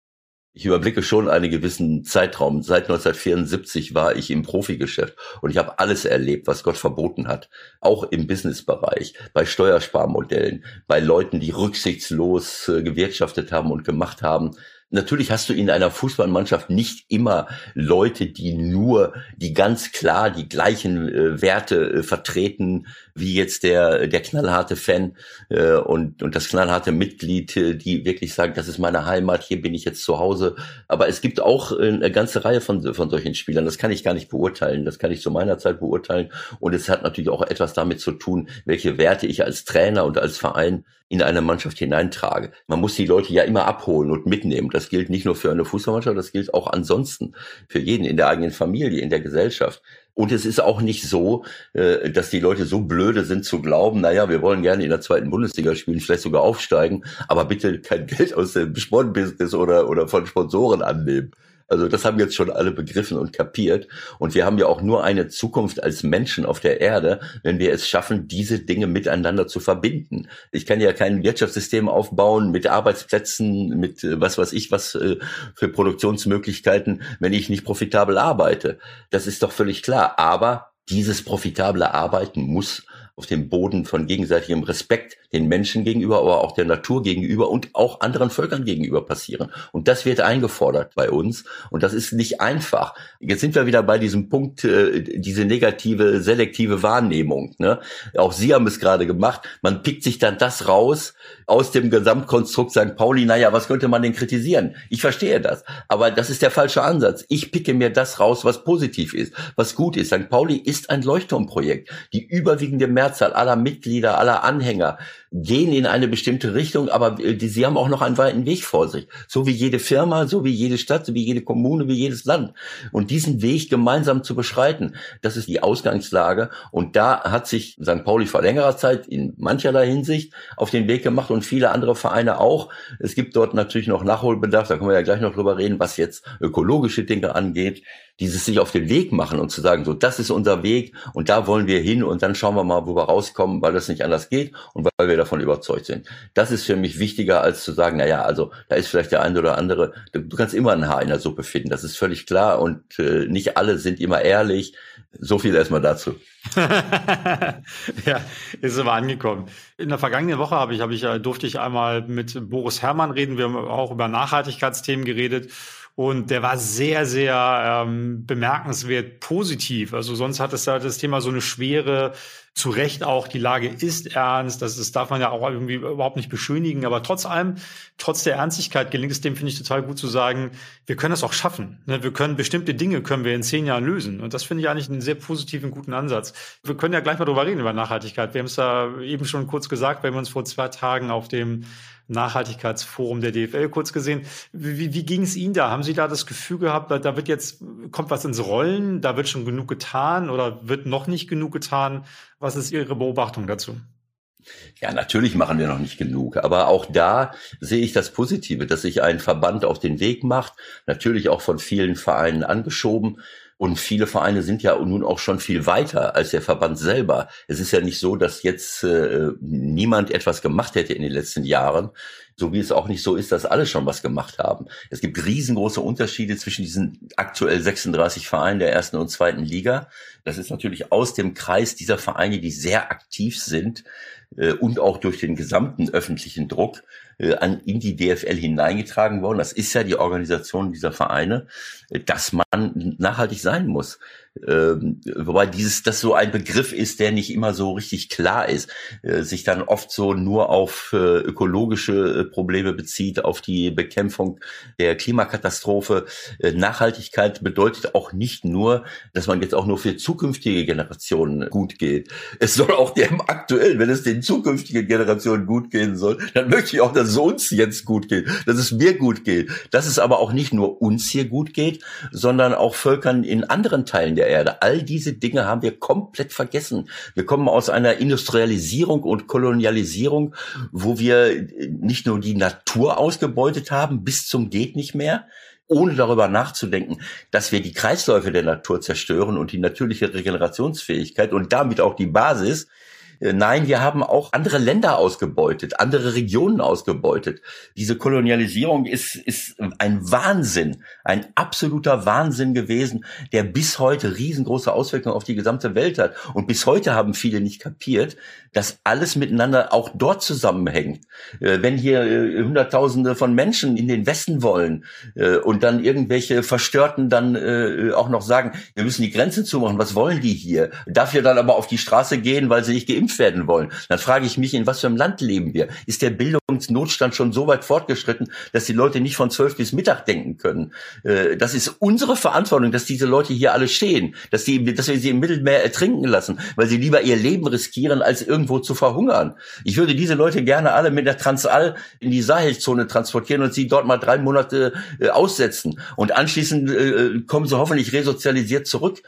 Ich überblicke schon einen gewissen Zeitraum. Seit 1974 war ich im Profigeschäft und ich habe alles erlebt, was Gott verboten hat. Auch im Businessbereich, bei Steuersparmodellen, bei Leuten, die rücksichtslos äh, gewirtschaftet haben und gemacht haben. Natürlich hast du in einer Fußballmannschaft nicht immer Leute, die nur, die ganz klar die gleichen äh, Werte äh, vertreten, wie jetzt der, der knallharte Fan äh, und, und das knallharte Mitglied, äh, die wirklich sagen, das ist meine Heimat, hier bin ich jetzt zu Hause. Aber es gibt auch äh, eine ganze Reihe von, von solchen Spielern. Das kann ich gar nicht beurteilen. Das kann ich zu meiner Zeit beurteilen. Und es hat natürlich auch etwas damit zu tun, welche Werte ich als Trainer und als Verein in eine Mannschaft hineintrage. Man muss die Leute ja immer abholen und mitnehmen. Das gilt nicht nur für eine Fußballmannschaft, das gilt auch ansonsten für jeden in der eigenen Familie, in der Gesellschaft. Und es ist auch nicht so, äh, dass die Leute so blöde sind zu glauben, naja, wir wollen gerne in der zweiten Bundesliga spielen, vielleicht sogar aufsteigen, aber bitte kein Geld aus dem Sportbusiness oder, oder von Sponsoren annehmen. Also das haben jetzt schon alle begriffen und kapiert. Und wir haben ja auch nur eine Zukunft als Menschen auf der Erde, wenn wir es schaffen, diese Dinge miteinander zu verbinden. Ich kann ja kein Wirtschaftssystem aufbauen mit Arbeitsplätzen, mit äh, was weiß ich was äh, für Produktionsmöglichkeiten, wenn ich nicht profitabel arbeite. Das ist doch völlig klar. Aber dieses profitable Arbeiten muss auf dem Boden von gegenseitigem Respekt den Menschen gegenüber, aber auch der Natur gegenüber und auch anderen Völkern gegenüber passieren. Und das wird eingefordert bei uns. Und das ist nicht einfach. Jetzt sind wir wieder bei diesem Punkt, äh, diese negative, selektive Wahrnehmung. Ne? Auch Sie haben es gerade gemacht. Man pickt sich dann das raus aus dem Gesamtkonstrukt St. Pauli. Naja, was könnte man denn kritisieren? Ich verstehe das. Aber das ist der falsche Ansatz. Ich picke mir das raus, was positiv ist, was gut ist. St. Pauli ist ein Leuchtturmprojekt. Die überwiegende Mehrzahl aller Mitglieder, aller Anhänger gehen in eine bestimmte Richtung, aber äh, die, sie haben auch noch einen weiten Weg vor sich. So wie jede Firma, so wie jede Stadt, so wie jede Kommune, wie jedes Land. Und diesen Weg gemeinsam zu beschreiten, das ist die Ausgangslage. Und da hat sich St. Pauli vor längerer Zeit in mancherlei Hinsicht auf den Weg gemacht und viele andere Vereine auch. Es gibt dort natürlich noch Nachholbedarf, da können wir ja gleich noch drüber reden, was jetzt ökologische Dinge angeht dieses sich auf den Weg machen und zu sagen, so, das ist unser Weg und da wollen wir hin und dann schauen wir mal, wo wir rauskommen, weil das nicht anders geht und weil wir davon überzeugt sind. Das ist für mich wichtiger, als zu sagen, na ja, also da ist vielleicht der eine oder andere, du, kannst immer ein Haar in der Suppe finden, das ist völlig klar und äh, nicht alle sind immer ehrlich. So viel erstmal dazu. ja, ist aber angekommen. In der vergangenen Woche habe ich, habe ich, äh, durfte ich einmal mit Boris Herrmann reden. Wir haben auch über Nachhaltigkeitsthemen geredet. Und der war sehr, sehr ähm, bemerkenswert positiv. Also sonst hat es da das Thema so eine schwere zu Recht auch, die Lage ist ernst, das, das darf man ja auch irgendwie überhaupt nicht beschönigen, aber trotz allem, trotz der Ernstigkeit gelingt es dem, finde ich, total gut zu sagen, wir können das auch schaffen. Ne? Wir können bestimmte Dinge können wir in zehn Jahren lösen. Und das finde ich eigentlich einen sehr positiven, guten Ansatz. Wir können ja gleich mal drüber reden, über Nachhaltigkeit. Wir haben es da eben schon kurz gesagt, wir haben uns vor zwei Tagen auf dem Nachhaltigkeitsforum der DFL kurz gesehen. Wie, wie ging es Ihnen da? Haben Sie da das Gefühl gehabt, da wird jetzt, kommt was ins Rollen, da wird schon genug getan oder wird noch nicht genug getan? Was ist Ihre Beobachtung dazu? Ja, natürlich machen wir noch nicht genug, aber auch da sehe ich das Positive, dass sich ein Verband auf den Weg macht, natürlich auch von vielen Vereinen angeschoben, und viele Vereine sind ja nun auch schon viel weiter als der Verband selber. Es ist ja nicht so, dass jetzt äh, niemand etwas gemacht hätte in den letzten Jahren, so wie es auch nicht so ist, dass alle schon was gemacht haben. Es gibt riesengroße Unterschiede zwischen diesen aktuell 36 Vereinen der ersten und zweiten Liga. Das ist natürlich aus dem Kreis dieser Vereine, die sehr aktiv sind äh, und auch durch den gesamten öffentlichen Druck äh, an, in die DFL hineingetragen worden. Das ist ja die Organisation dieser Vereine, äh, dass man nachhaltig sein muss. Ähm, wobei dieses, das so ein Begriff ist, der nicht immer so richtig klar ist, äh, sich dann oft so nur auf äh, ökologische äh, Probleme bezieht, auf die Bekämpfung der Klimakatastrophe. Äh, Nachhaltigkeit bedeutet auch nicht nur, dass man jetzt auch nur für zukünftige Generationen gut geht. Es soll auch dem aktuellen, wenn es den zukünftigen Generationen gut gehen soll, dann möchte ich auch, dass es uns jetzt gut geht, dass es mir gut geht, dass es aber auch nicht nur uns hier gut geht, sondern auch Völkern in anderen Teilen der Erde. All diese Dinge haben wir komplett vergessen. Wir kommen aus einer Industrialisierung und Kolonialisierung, wo wir nicht nur die Natur ausgebeutet haben bis zum geht nicht mehr, ohne darüber nachzudenken, dass wir die Kreisläufe der Natur zerstören und die natürliche Regenerationsfähigkeit und damit auch die Basis nein, wir haben auch andere Länder ausgebeutet, andere Regionen ausgebeutet. Diese Kolonialisierung ist, ist ein Wahnsinn, ein absoluter Wahnsinn gewesen, der bis heute riesengroße Auswirkungen auf die gesamte Welt hat. Und bis heute haben viele nicht kapiert, dass alles miteinander auch dort zusammenhängt. Äh, wenn hier äh, Hunderttausende von Menschen in den Westen wollen und dann irgendwelche Verstörten dann auch noch sagen, wir müssen die Grenzen zumachen, was wollen die hier? Darf ja dann aber auf die Straße gehen, weil sie nicht geimpft geimpft werden wollen, dann frage ich mich, in was für einem Land leben wir? Ist der Bildungsnotstand schon so weit fortgeschritten, dass die Leute nicht von zwölf bis Mittag denken können? Äh, das ist unsere Verantwortung, dass diese Leute hier alle stehen, dass, die, dass wir sie im Mittelmeer ertrinken lassen, weil sie lieber ihr Leben riskieren, als irgendwo zu verhungern. Ich würde diese Leute gerne alle mit der Transall in die Sahelzone transportieren und sie dort mal drei Monate äh, aussetzen. Und anschließend äh, kommen sie hoffentlich resozialisiert zurück.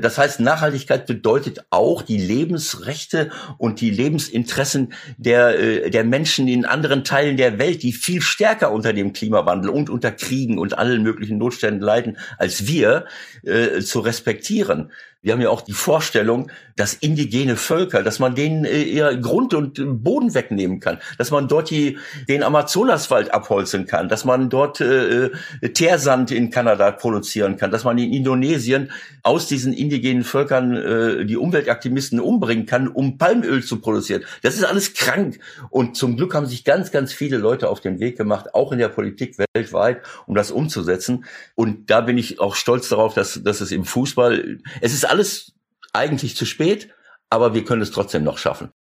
das heißt, Nachhaltigkeit bedeutet auch, die Lebensrechte und die Lebensinteressen der, äh, der Menschen in anderen Teilen der Welt, die viel stärker unter dem Klimawandel und unter Kriegen und allen möglichen Notständen leiden als wir, äh, zu respektieren. Wir haben ja auch die Vorstellung, dass indigene Völker, dass man denen äh, ihr Grund und Boden wegnehmen kann, dass man dort die, den Amazonaswald abholzen kann, dass man dort äh, äh, Teersand in Kanada produzieren kann, dass man in Indonesien aus diesen indigenen Völkern äh, die Umweltaktivisten umbringen kann, um Palmöl zu produzieren. Das ist alles krank. Und zum Glück haben sich ganz, ganz viele Leute auf den Weg gemacht, auch in der Politik weltweit, um das umzusetzen. Und da bin ich auch stolz darauf, dass, dass es im Fußball, es ist alles eigentlich zu spät, aber wir können es trotzdem noch schaffen.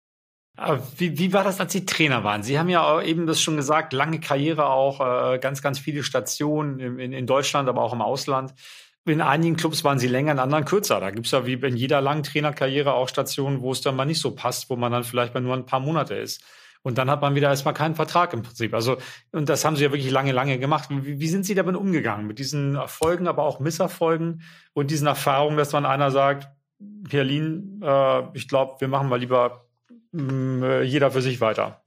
Wie, wie war das, als Sie Trainer waren? Sie haben ja eben das schon gesagt, lange Karriere auch, äh, ganz, ganz viele Stationen in, in Deutschland, aber auch im Ausland. In einigen Clubs waren sie länger, in anderen kürzer. Da gibt es ja wie in jeder langen Trainerkarriere auch Stationen, wo es dann mal nicht so passt, wo man dann vielleicht mal nur ein paar Monate ist. Und dann hat man wieder erstmal keinen Vertrag im Prinzip. Also, und das haben sie ja wirklich lange, lange gemacht. Wie, wie sind Sie damit umgegangen? Mit diesen Erfolgen, aber auch Misserfolgen und diesen Erfahrungen, dass man einer sagt, Berlin, äh, ich glaube, wir machen mal lieber mh, mm, äh, jeder für sich weiter.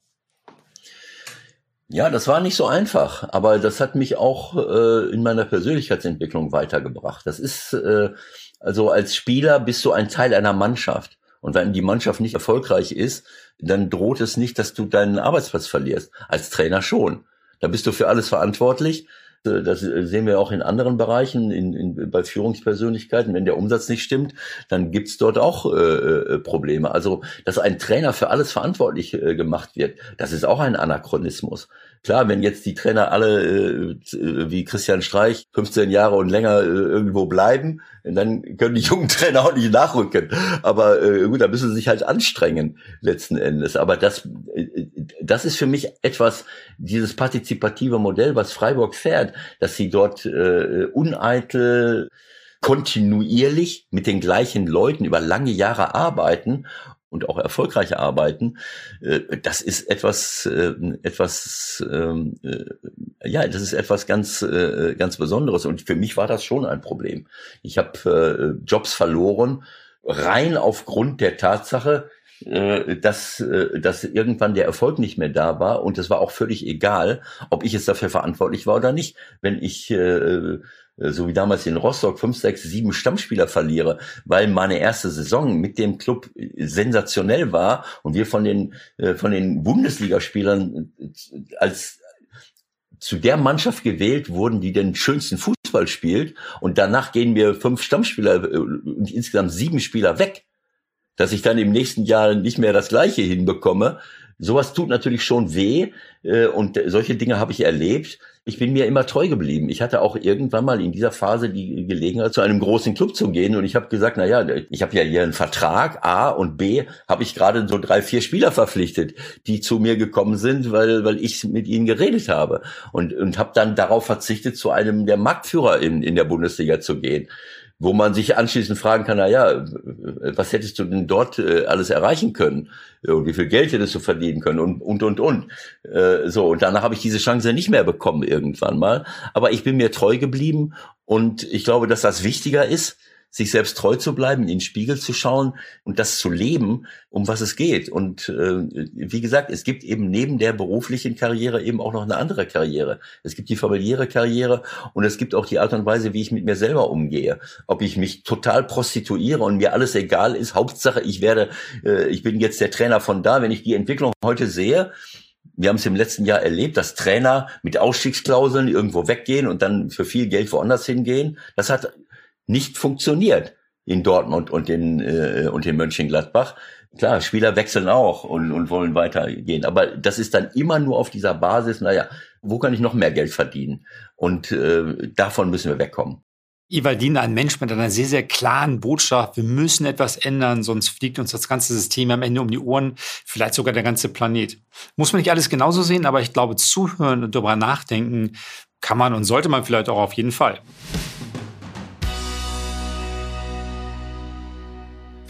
Ja, das war nicht so einfach, aber das hat mich auch äh, in meiner Persönlichkeitsentwicklung weitergebracht. Das ist äh, also als Spieler bist du ein Teil einer Mannschaft. Und wenn die Mannschaft nicht erfolgreich ist, dann droht es nicht, dass du deinen Arbeitsplatz verlierst. Als Trainer schon. Da bist du für alles verantwortlich. Äh, das sehen wir auch in anderen Bereichen, in, in, bei Führungspersönlichkeiten. Wenn der Umsatz nicht stimmt, dann gibt's dort auch äh, äh, Probleme. Also, dass ein Trainer für alles verantwortlich äh, gemacht wird, das ist auch ein Anachronismus. Klar, wenn jetzt die Trainer alle äh, wie Christian Streich 15 Jahre und länger äh, irgendwo bleiben, dann können die jungen Trainer auch nicht nachrücken. Aber äh, gut, da müssen sie sich halt anstrengen letzten Endes. Aber das, äh, das ist für mich etwas, dieses partizipative Modell, was Freiburg fährt, dass sie dort äh, uneitel kontinuierlich mit den gleichen Leuten über lange Jahre arbeiten und auch erfolgreich arbeiten, äh, das ist etwas, äh, etwas, ähm, äh, ja, das ist etwas ganz, ganz Besonderes. Und für mich war das schon ein Problem. Ich habe Jobs verloren, rein aufgrund der Tatsache, dass, dass irgendwann der Erfolg nicht mehr da war und es war auch völlig egal, ob ich jetzt dafür verantwortlich war oder nicht. Wenn ich äh, so wie damals in Rostock, fünf, sechs, sieben Stammspieler verliere, weil meine erste Saison mit dem Club äh, sensationell war und wir von den, äh, von den Bundesligaspielern als zu der Mannschaft gewählt wurden, die den schönsten Fußball spielt und danach gehen mir fünf Stammspieler und insgesamt sieben Spieler weg, dass ich dann im nächsten Jahr nicht mehr das Gleiche hinbekomme. Sowas tut natürlich schon weh und solche Dinge habe ich erlebt ich bin mir immer treu geblieben. Ich hatte auch irgendwann mal in dieser Phase die Gelegenheit, zu einem großen Club zu gehen. Und ich habe gesagt, na ja, ich habe ja hier einen Vertrag. A und B habe ich gerade so drei, vier Spieler verpflichtet, die zu mir gekommen sind, weil weil ich mit ihnen geredet habe. Und und habe dann darauf verzichtet, zu einem der Marktführer in in der Bundesliga zu gehen wo man sich anschließend fragen kann, na ja, was hättest du denn dort äh, alles erreichen können? Und wie viel Geld hättest du verdienen können? Und, und, und, und. Äh, so, und danach habe ich diese Chance nicht mehr bekommen irgendwann mal. Aber ich bin mir treu geblieben und ich glaube, dass das wichtiger ist, sich selbst treu zu bleiben, in den Spiegel zu schauen und das zu leben, um was es geht. Und äh, wie gesagt, es gibt eben neben der beruflichen Karriere eben auch noch eine andere Karriere. Es gibt die familiäre Karriere und es gibt auch die Art und Weise, wie ich mit mir selber umgehe. Ob ich mich total prostituiere und mir alles egal ist, Hauptsache ich werde, äh, ich bin jetzt der Trainer von da. Wenn ich die Entwicklung heute sehe, wir haben es im letzten Jahr erlebt, dass Trainer mit Ausstiegsklauseln irgendwo weggehen und dann für viel Geld woanders hingehen. Das hat nicht funktioniert in Dortmund und in, äh, und in Mönchengladbach. Klar, Spieler wechseln auch und, und wollen weitergehen. Aber das ist dann immer nur auf dieser Basis, naja, wo kann ich noch mehr Geld verdienen? Und äh, davon müssen wir wegkommen. Ivaldin, ein Mensch mit einer sehr, sehr klaren Botschaft. Wir müssen etwas ändern, sonst fliegt uns das ganze System am Ende um die Ohren, vielleicht sogar der ganze Planet. Muss man nicht alles genauso sehen, aber ich glaube, zuhören und darüber nachdenken kann man und sollte man vielleicht auch auf jeden Fall.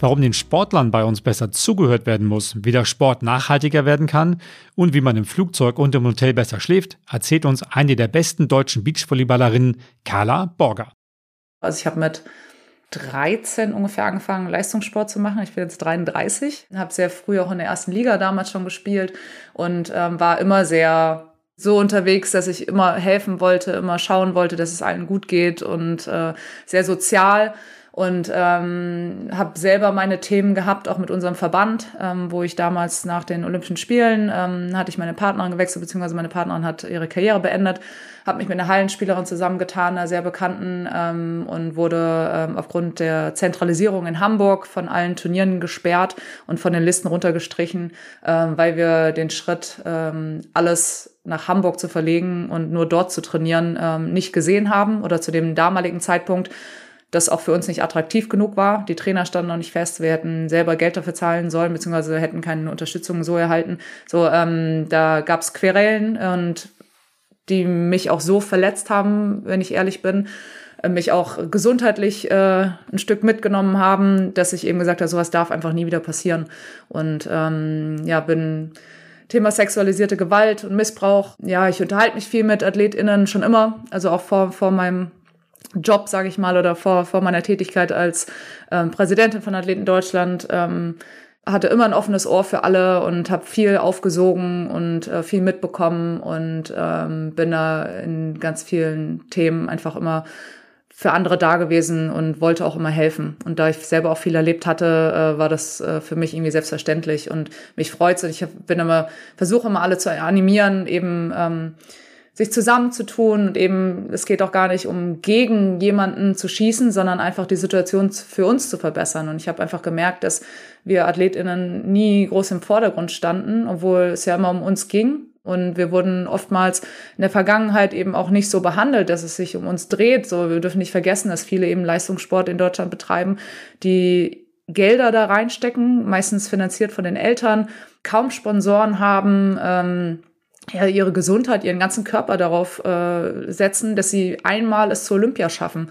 Warum den Sportlern bei uns besser zugehört werden muss, wie der Sport nachhaltiger werden kann und wie man im Flugzeug und im Hotel besser schläft, erzählt uns eine der besten deutschen Beachvolleyballerinnen, Carla Borger. Also ich habe mit 13 ungefähr angefangen, Leistungssport zu machen. Ich bin jetzt 33, habe sehr früh auch in der ersten Liga damals schon gespielt und ähm, war immer sehr so unterwegs, dass ich immer helfen wollte, immer schauen wollte, dass es allen gut geht und äh, sehr sozial und ähm, habe selber meine Themen gehabt, auch mit unserem Verband, ähm, wo ich damals nach den Olympischen Spielen ähm, hatte ich meine Partnerin gewechselt, beziehungsweise meine Partnerin hat ihre Karriere beendet, habe mich mit einer Hallenspielerin zusammengetan, einer sehr bekannten ähm, und wurde ähm, aufgrund der Zentralisierung in Hamburg von allen Turnieren gesperrt und von den Listen runtergestrichen, ähm, weil wir den Schritt ähm, alles nach Hamburg zu verlegen und nur dort zu trainieren ähm, nicht gesehen haben oder zu dem damaligen Zeitpunkt das auch für uns nicht attraktiv genug war. Die Trainer standen noch nicht fest. Wir hätten selber Geld dafür zahlen sollen, beziehungsweise hätten keine Unterstützung so erhalten. So, ähm, da gab es Querellen und die mich auch so verletzt haben, wenn ich ehrlich bin, äh, mich auch gesundheitlich äh, ein Stück mitgenommen haben, dass ich eben gesagt habe, sowas darf einfach nie wieder passieren. Und ähm, ja, bin Thema sexualisierte Gewalt und Missbrauch. Ja, ich unterhalte mich viel mit AthletInnen schon immer, also auch vor, vor meinem Job, sage ich mal, oder vor, vor meiner Tätigkeit als ähm, Präsidentin von Athleten Deutschland, ähm, hatte immer ein offenes Ohr für alle und habe viel aufgesogen und äh, viel mitbekommen und ähm, bin da in ganz vielen Themen einfach immer für andere da gewesen und wollte auch immer helfen. Und da ich selber auch viel erlebt hatte, äh, war das äh, für mich irgendwie selbstverständlich und mich freut und ich bin immer versuche immer alle zu animieren, eben ähm, sich zusammenzutun und eben, es geht auch gar nicht um gegen jemanden zu schießen, sondern einfach die Situation für uns zu verbessern. Und ich habe einfach gemerkt, dass wir AthletInnen nie groß im Vordergrund standen, obwohl es ja immer um uns ging. Und wir wurden oftmals in der Vergangenheit eben auch nicht so behandelt, dass es sich um uns dreht. So, wir dürfen nicht vergessen, dass viele eben Leistungssport in Deutschland betreiben, die Gelder da reinstecken, meistens finanziert von den Eltern, kaum Sponsoren haben, ähm, ja, ihre Gesundheit, ihren ganzen Körper darauf äh, setzen, dass sie einmal es zur Olympia schaffen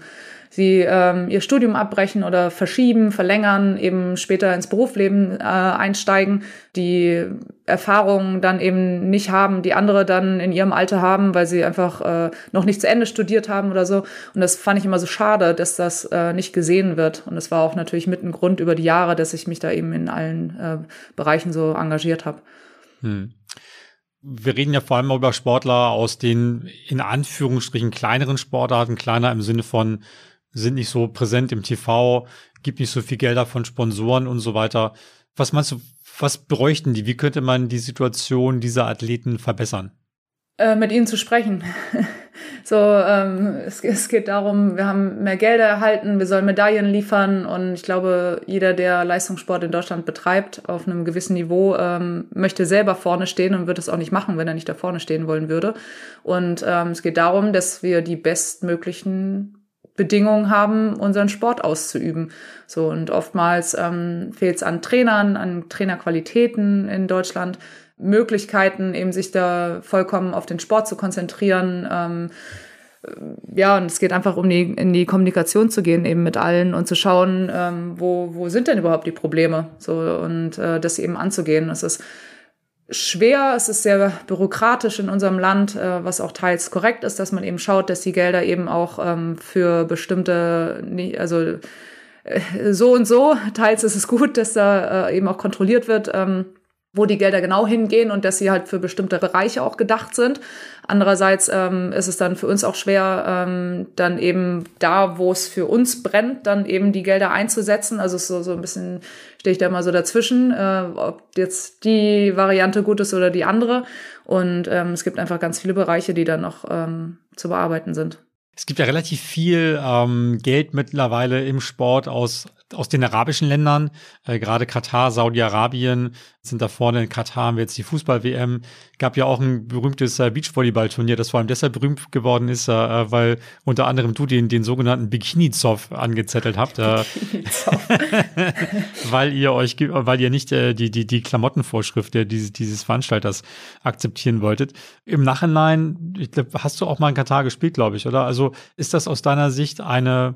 sie ähm, ihr Studium abbrechen oder verschieben, verlängern, eben später ins Berufsleben äh, einsteigen, die Erfahrungen dann eben nicht haben, die andere dann in ihrem Alter haben, weil sie einfach äh, noch nicht zu Ende studiert haben oder so. Und das fand ich immer so schade, dass das äh, nicht gesehen wird. Und das war auch natürlich mit ein Grund über die Jahre, dass ich mich da eben in allen äh, Bereichen so engagiert habe. Hm wir reden ja vor allem über Sportler aus den in Anführungsstrichen kleineren Sportarten, kleiner im Sinne von sind nicht so präsent im TV, gibt nicht so viel Gelder von Sponsoren und so weiter. Was meinst du, was bräuchten die? Wie könnte man die Situation dieser Athleten verbessern? Äh, mit ihnen zu sprechen. so, ähm, es, es, geht darum, wir haben mehr Gelder erhalten, wir sollen Medaillen liefern und ich glaube, jeder, der Leistungssport in Deutschland betreibt, auf einem gewissen Niveau, ähm, möchte selber vorne stehen und wird es auch nicht machen, wenn er nicht da vorne stehen wollen würde. Und ähm, es geht darum, dass wir die bestmöglichen Bedingungen haben, unseren Sport auszuüben. So und oftmals ähm, fehlt es an Trainern, an Trainerqualitäten in Deutschland, Möglichkeiten, eben sich da vollkommen auf den Sport zu konzentrieren. Ähm, ja, und es geht einfach um die, in die Kommunikation zu gehen, eben mit allen und zu schauen, ähm, wo, wo sind denn überhaupt die Probleme? So und äh, das eben anzugehen. Es ist schwer, es ist sehr bürokratisch in unserem Land, äh, was auch teils korrekt ist, dass man eben schaut, dass die Gelder eben auch ähm, für bestimmte, also äh, so und so, teils ist es gut, dass da äh, eben auch kontrolliert wird, ähm, wo die Gelder genau hingehen und dass sie halt für bestimmte Bereiche auch gedacht sind. Andererseits ähm, ist es dann für uns auch schwer, ähm, dann eben da, wo es für uns brennt, dann eben die Gelder einzusetzen. Also so, so ein bisschen stehe ich da mal so dazwischen, äh, ob jetzt die Variante gut ist oder die andere. Und ähm, es gibt einfach ganz viele Bereiche, die dann noch ähm, zu bearbeiten sind. Es gibt ja relativ viel ähm, Geld mittlerweile im Sport aus aus den arabischen Ländern, äh, gerade Katar, Saudi-Arabien sind da vorne. In Katar haben wir jetzt die Fußball-WM. Gab ja auch ein berühmtes äh, Beachvolleyball-Turnier, das vor allem deshalb berühmt geworden ist, äh, weil unter anderem du den, den sogenannten Bikini-Zoff angezettelt habt. Äh, weil ihr euch, weil ihr nicht äh, die, die, die Klamottenvorschrift der, dieses, dieses Veranstalters akzeptieren wolltet. Im Nachhinein, ich glaub, hast du auch mal in Katar gespielt, glaube ich, oder? Also ist das aus deiner Sicht eine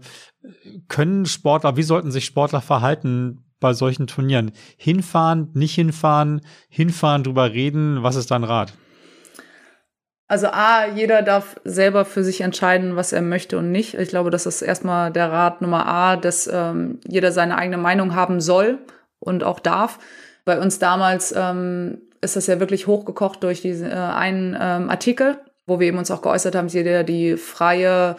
können Sportler, wie sollten sich Sportler verhalten bei solchen Turnieren? Hinfahren, nicht hinfahren, hinfahren, drüber reden, was ist dein Rat? Also A, jeder darf selber für sich entscheiden, was er möchte und nicht. Ich glaube, das ist erstmal der Rat Nummer A, dass ähm, jeder seine eigene Meinung haben soll und auch darf. Bei uns damals ähm, ist das ja wirklich hochgekocht durch diesen äh, einen ähm, Artikel, wo wir eben uns auch geäußert haben, jeder die freie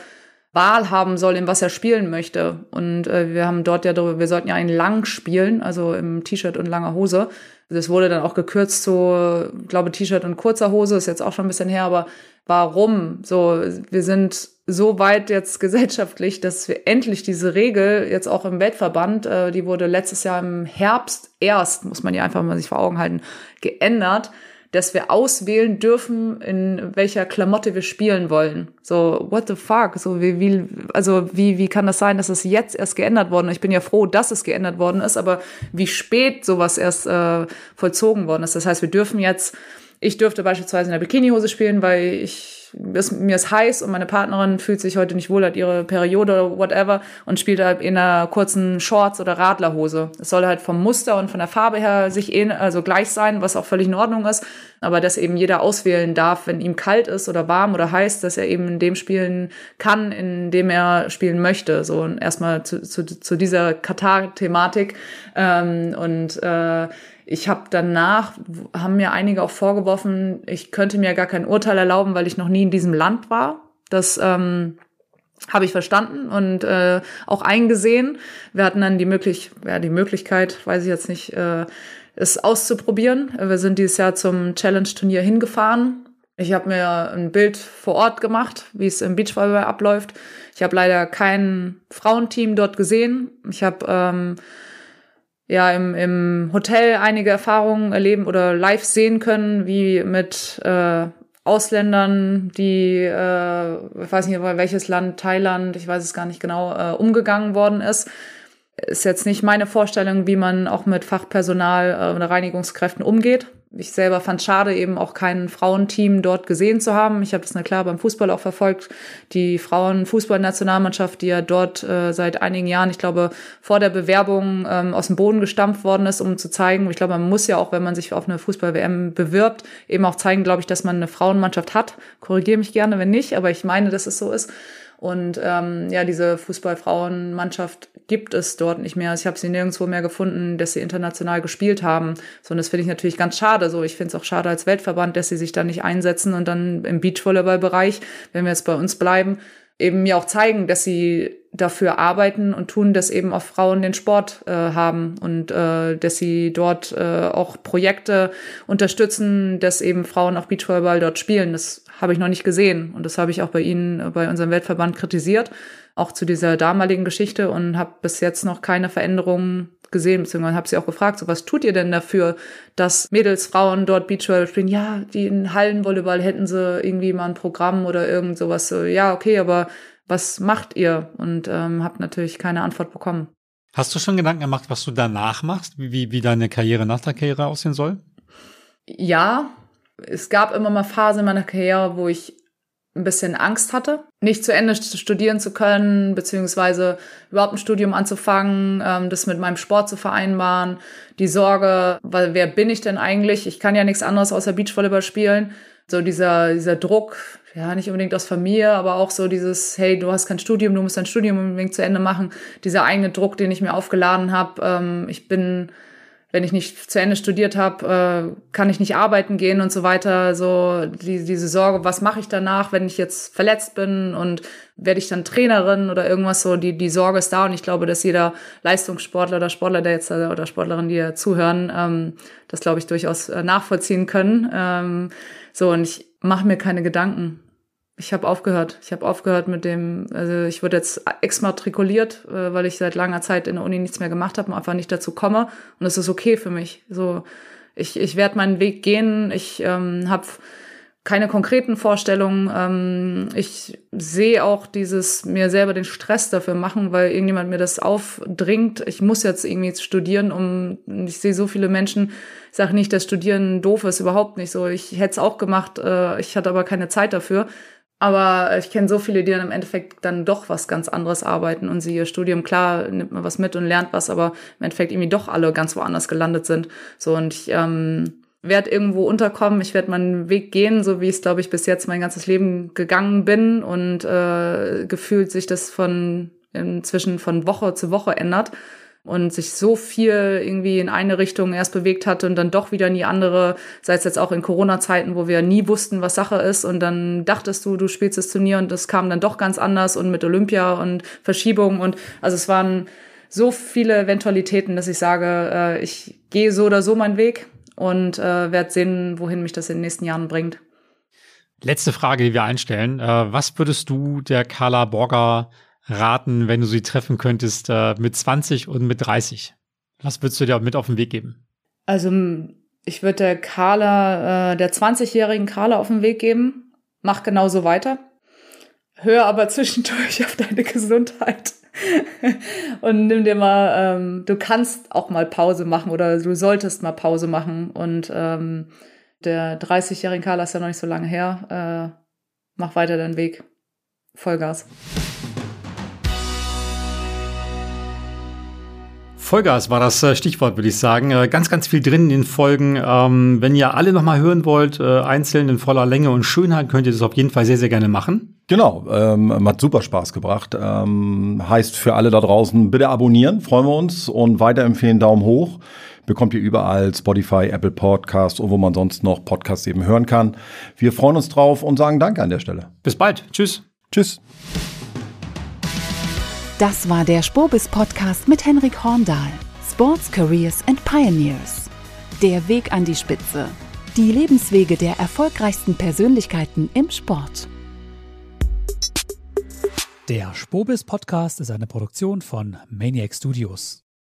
Wahl haben soll, in was er spielen möchte. Und äh, wir haben dort ja darüber, wir sollten ja einen lang spielen, also im T-Shirt und langer Hose. Das wurde dann auch gekürzt zu, glaube T-Shirt und kurzer Hose, ist jetzt auch schon ein bisschen her, aber warum? So, wir sind so weit jetzt gesellschaftlich, dass wir endlich diese Regel jetzt auch im Weltverband, äh, die wurde letztes Jahr im Herbst erst, muss man ja einfach mal sich vor Augen halten, geändert dass wir auswählen dürfen, in welcher Klamotte wir spielen wollen. So, what the fuck? So, wie, wie, also, wie, wie kann das sein, dass es jetzt erst geändert worden ist? Ich bin ja froh, dass es geändert worden ist, aber wie spät sowas erst äh, vollzogen worden ist. Das heißt, wir dürfen jetzt, ich dürfte beispielsweise in der Bikinihose spielen, weil ich ist, mir ist heiß und meine Partnerin fühlt sich heute nicht wohl, hat ihre Periode oder whatever und spielt halt in einer kurzen Shorts oder Radlerhose. Es soll halt vom Muster und von der Farbe her sich eh, also gleich sein, was auch völlig in Ordnung ist, aber dass eben jeder auswählen darf, wenn ihm kalt ist oder warm oder heiß, dass er eben in dem spielen kann, in dem er spielen möchte. So erstmal zu, zu, zu dieser Katar-Thematik ähm, und äh, ich habe danach, haben mir einige auch vorgeworfen, ich könnte mir gar kein Urteil erlauben, weil ich noch nie in diesem Land war. Das ähm, habe ich verstanden und äh, auch eingesehen. Wir hatten dann die, möglich ja, die Möglichkeit, weiß ich jetzt nicht, äh, es auszuprobieren. Wir sind dieses Jahr zum Challenge-Turnier hingefahren. Ich habe mir ein Bild vor Ort gemacht, wie es im Beachvolleyball abläuft. Ich habe leider kein Frauenteam dort gesehen. Ich habe ähm, ja im, im Hotel einige Erfahrungen erleben oder live sehen können, wie mit äh, Ausländern, die, äh, ich weiß nicht, welches Land, Thailand, ich weiß es gar nicht genau, äh, umgegangen worden ist. Ist jetzt nicht meine Vorstellung, wie man auch mit Fachpersonal äh, oder Reinigungskräften umgeht ich selber fand schade, eben auch kein Frauenteam dort gesehen zu haben. Ich habe das na klar beim Fußball auch verfolgt. Die Frauenfußballnationalmannschaft, die ja dort äh, seit einigen Jahren, ich glaube, vor der Bewerbung ähm, aus dem Boden gestampft worden ist, um zu zeigen, ich glaube, man muss ja auch, wenn man sich auf eine Fußball-WM bewirbt, eben auch zeigen, glaube ich, dass man eine Frauenmannschaft hat. Korrigiere mich gerne, wenn nicht, aber ich meine, dass es so ist. Und ähm, ja, diese Fußballfrauenmannschaft gibt es dort nicht mehr. Ich habe sie nirgendwo mehr gefunden, dass sie international gespielt haben. So, und das finde ich natürlich ganz schade. So, ich finde es auch schade als Weltverband, dass sie sich da nicht einsetzen und dann im Beachvolleyball-Bereich, wenn wir jetzt bei uns bleiben, eben mir auch zeigen, dass sie dafür arbeiten und tun, dass eben auch Frauen den Sport äh, haben und äh, dass sie dort äh, auch Projekte unterstützen, dass eben Frauen auch Beachvolleyball dort spielen. Das habe ich noch nicht gesehen und das habe ich auch bei Ihnen, äh, bei unserem Weltverband kritisiert, auch zu dieser damaligen Geschichte und habe bis jetzt noch keine Veränderungen gesehen, beziehungsweise habe sie auch gefragt, so was tut ihr denn dafür, dass Mädels, Frauen dort Beachvolleyball spielen? Ja, die in Hallenvolleyball hätten sie irgendwie mal ein Programm oder irgend sowas. So, ja, okay, aber was macht ihr? Und ähm, habe natürlich keine Antwort bekommen. Hast du schon Gedanken gemacht, was du danach machst, wie, wie deine Karriere nach der Karriere aussehen soll? Ja, es gab immer mal Phasen in meiner Karriere, wo ich ein bisschen Angst hatte, nicht zu Ende studieren zu können, beziehungsweise überhaupt ein Studium anzufangen, ähm, das mit meinem Sport zu vereinbaren, die Sorge, weil wer bin ich denn eigentlich? Ich kann ja nichts anderes außer Beachvolleyball spielen. So dieser, dieser Druck, ja, nicht unbedingt aus Familie, aber auch so dieses, hey, du hast kein Studium, du musst dein Studium unbedingt zu Ende machen. Dieser eigene Druck, den ich mir aufgeladen habe. Ähm, ich bin, wenn ich nicht zu Ende studiert habe, äh, kann ich nicht arbeiten gehen und so weiter. So die, diese Sorge, was mache ich danach, wenn ich jetzt verletzt bin und werde ich dann Trainerin oder irgendwas so. Die, die Sorge ist da und ich glaube, dass jeder Leistungssportler oder Sportler, der jetzt oder Sportlerin, die ja zuhören, ähm, das glaube ich durchaus äh, nachvollziehen können. Ähm, so und ich mache mir keine Gedanken. Ich habe aufgehört. Ich habe aufgehört mit dem, also ich wurde jetzt exmatrikuliert, äh, weil ich seit langer Zeit in der Uni nichts mehr gemacht habe und einfach nicht dazu komme. Und es ist okay für mich. So, ich, ich werde meinen Weg gehen. Ich ähm, habe keine konkreten Vorstellungen. Ähm, ich sehe auch dieses mir selber den Stress dafür machen, weil irgendjemand mir das aufdringt. Ich muss jetzt irgendwie studieren, um ich sehe so viele Menschen, ich sage nicht, dass Studieren doof ist, überhaupt nicht so. Ich hätte es auch gemacht, äh, ich hatte aber keine Zeit dafür. Aber ich kenne so viele, die dann im Endeffekt dann doch was ganz anderes arbeiten und sie ihr Studium, klar, nimmt man was mit und lernt was, aber im Endeffekt irgendwie doch alle ganz woanders gelandet sind. So und ich ähm, werde irgendwo unterkommen, ich werde meinen Weg gehen, so wie ich es, glaube ich, bis jetzt mein ganzes Leben gegangen bin und äh, gefühlt sich das von inzwischen von Woche zu Woche ändert und sich so viel irgendwie in eine Richtung erst bewegt hatte und dann doch wieder in die andere, sei es jetzt auch in Corona-Zeiten, wo wir nie wussten, was Sache ist und dann dachtest du, du spielst das Turnier und das kam dann doch ganz anders und mit Olympia und Verschiebung und also es waren so viele Eventualitäten, dass ich sage, äh, ich gehe so oder so meinen Weg und äh, werde sehen, wohin mich das in den nächsten Jahren bringt. Letzte Frage, die wir einstellen. Äh, was würdest du der Carla Borger raten, wenn du sie treffen könntest äh, mit 20 und mit 30? Was würdest du dir mit auf den Weg geben? Also ich würde der Carla, äh, der 20-jährigen Carla auf den Weg geben. Mach genauso weiter. Hör aber zwischendurch auf deine Gesundheit. und nimm dir mal, ähm, du kannst auch mal Pause machen oder du solltest mal Pause machen. Und ähm, der 30-jährige Carla ist ja noch nicht so lange her. Äh, mach weiter deinen Weg. Vollgas. Vollgas war das äh, Stichwort, würde ich sagen. Äh, ganz, ganz viel drin in den Folgen. Ähm, wenn ihr alle nochmal hören wollt, äh, einzeln in voller Länge und Schönheit, könnt ihr das auf jeden Fall sehr, sehr gerne machen. Genau, ähm, hat super Spaß gebracht. Ähm, heißt für alle da draußen, bitte abonnieren, freuen wir uns und weiterempfehlen, Daumen hoch. Bekommt ihr überall Spotify, Apple Podcasts und wo man sonst noch Podcasts eben hören kann. Wir freuen uns drauf und sagen Danke an der Stelle. Bis bald. Tschüss. Tschüss. Das war der Spobis Podcast mit Henrik Horndahl. Sports, Careers and Pioneers. Der Weg an die Spitze. Die Lebenswege der erfolgreichsten Persönlichkeiten im Sport. Der Spobis Podcast ist eine Produktion von Maniac Studios.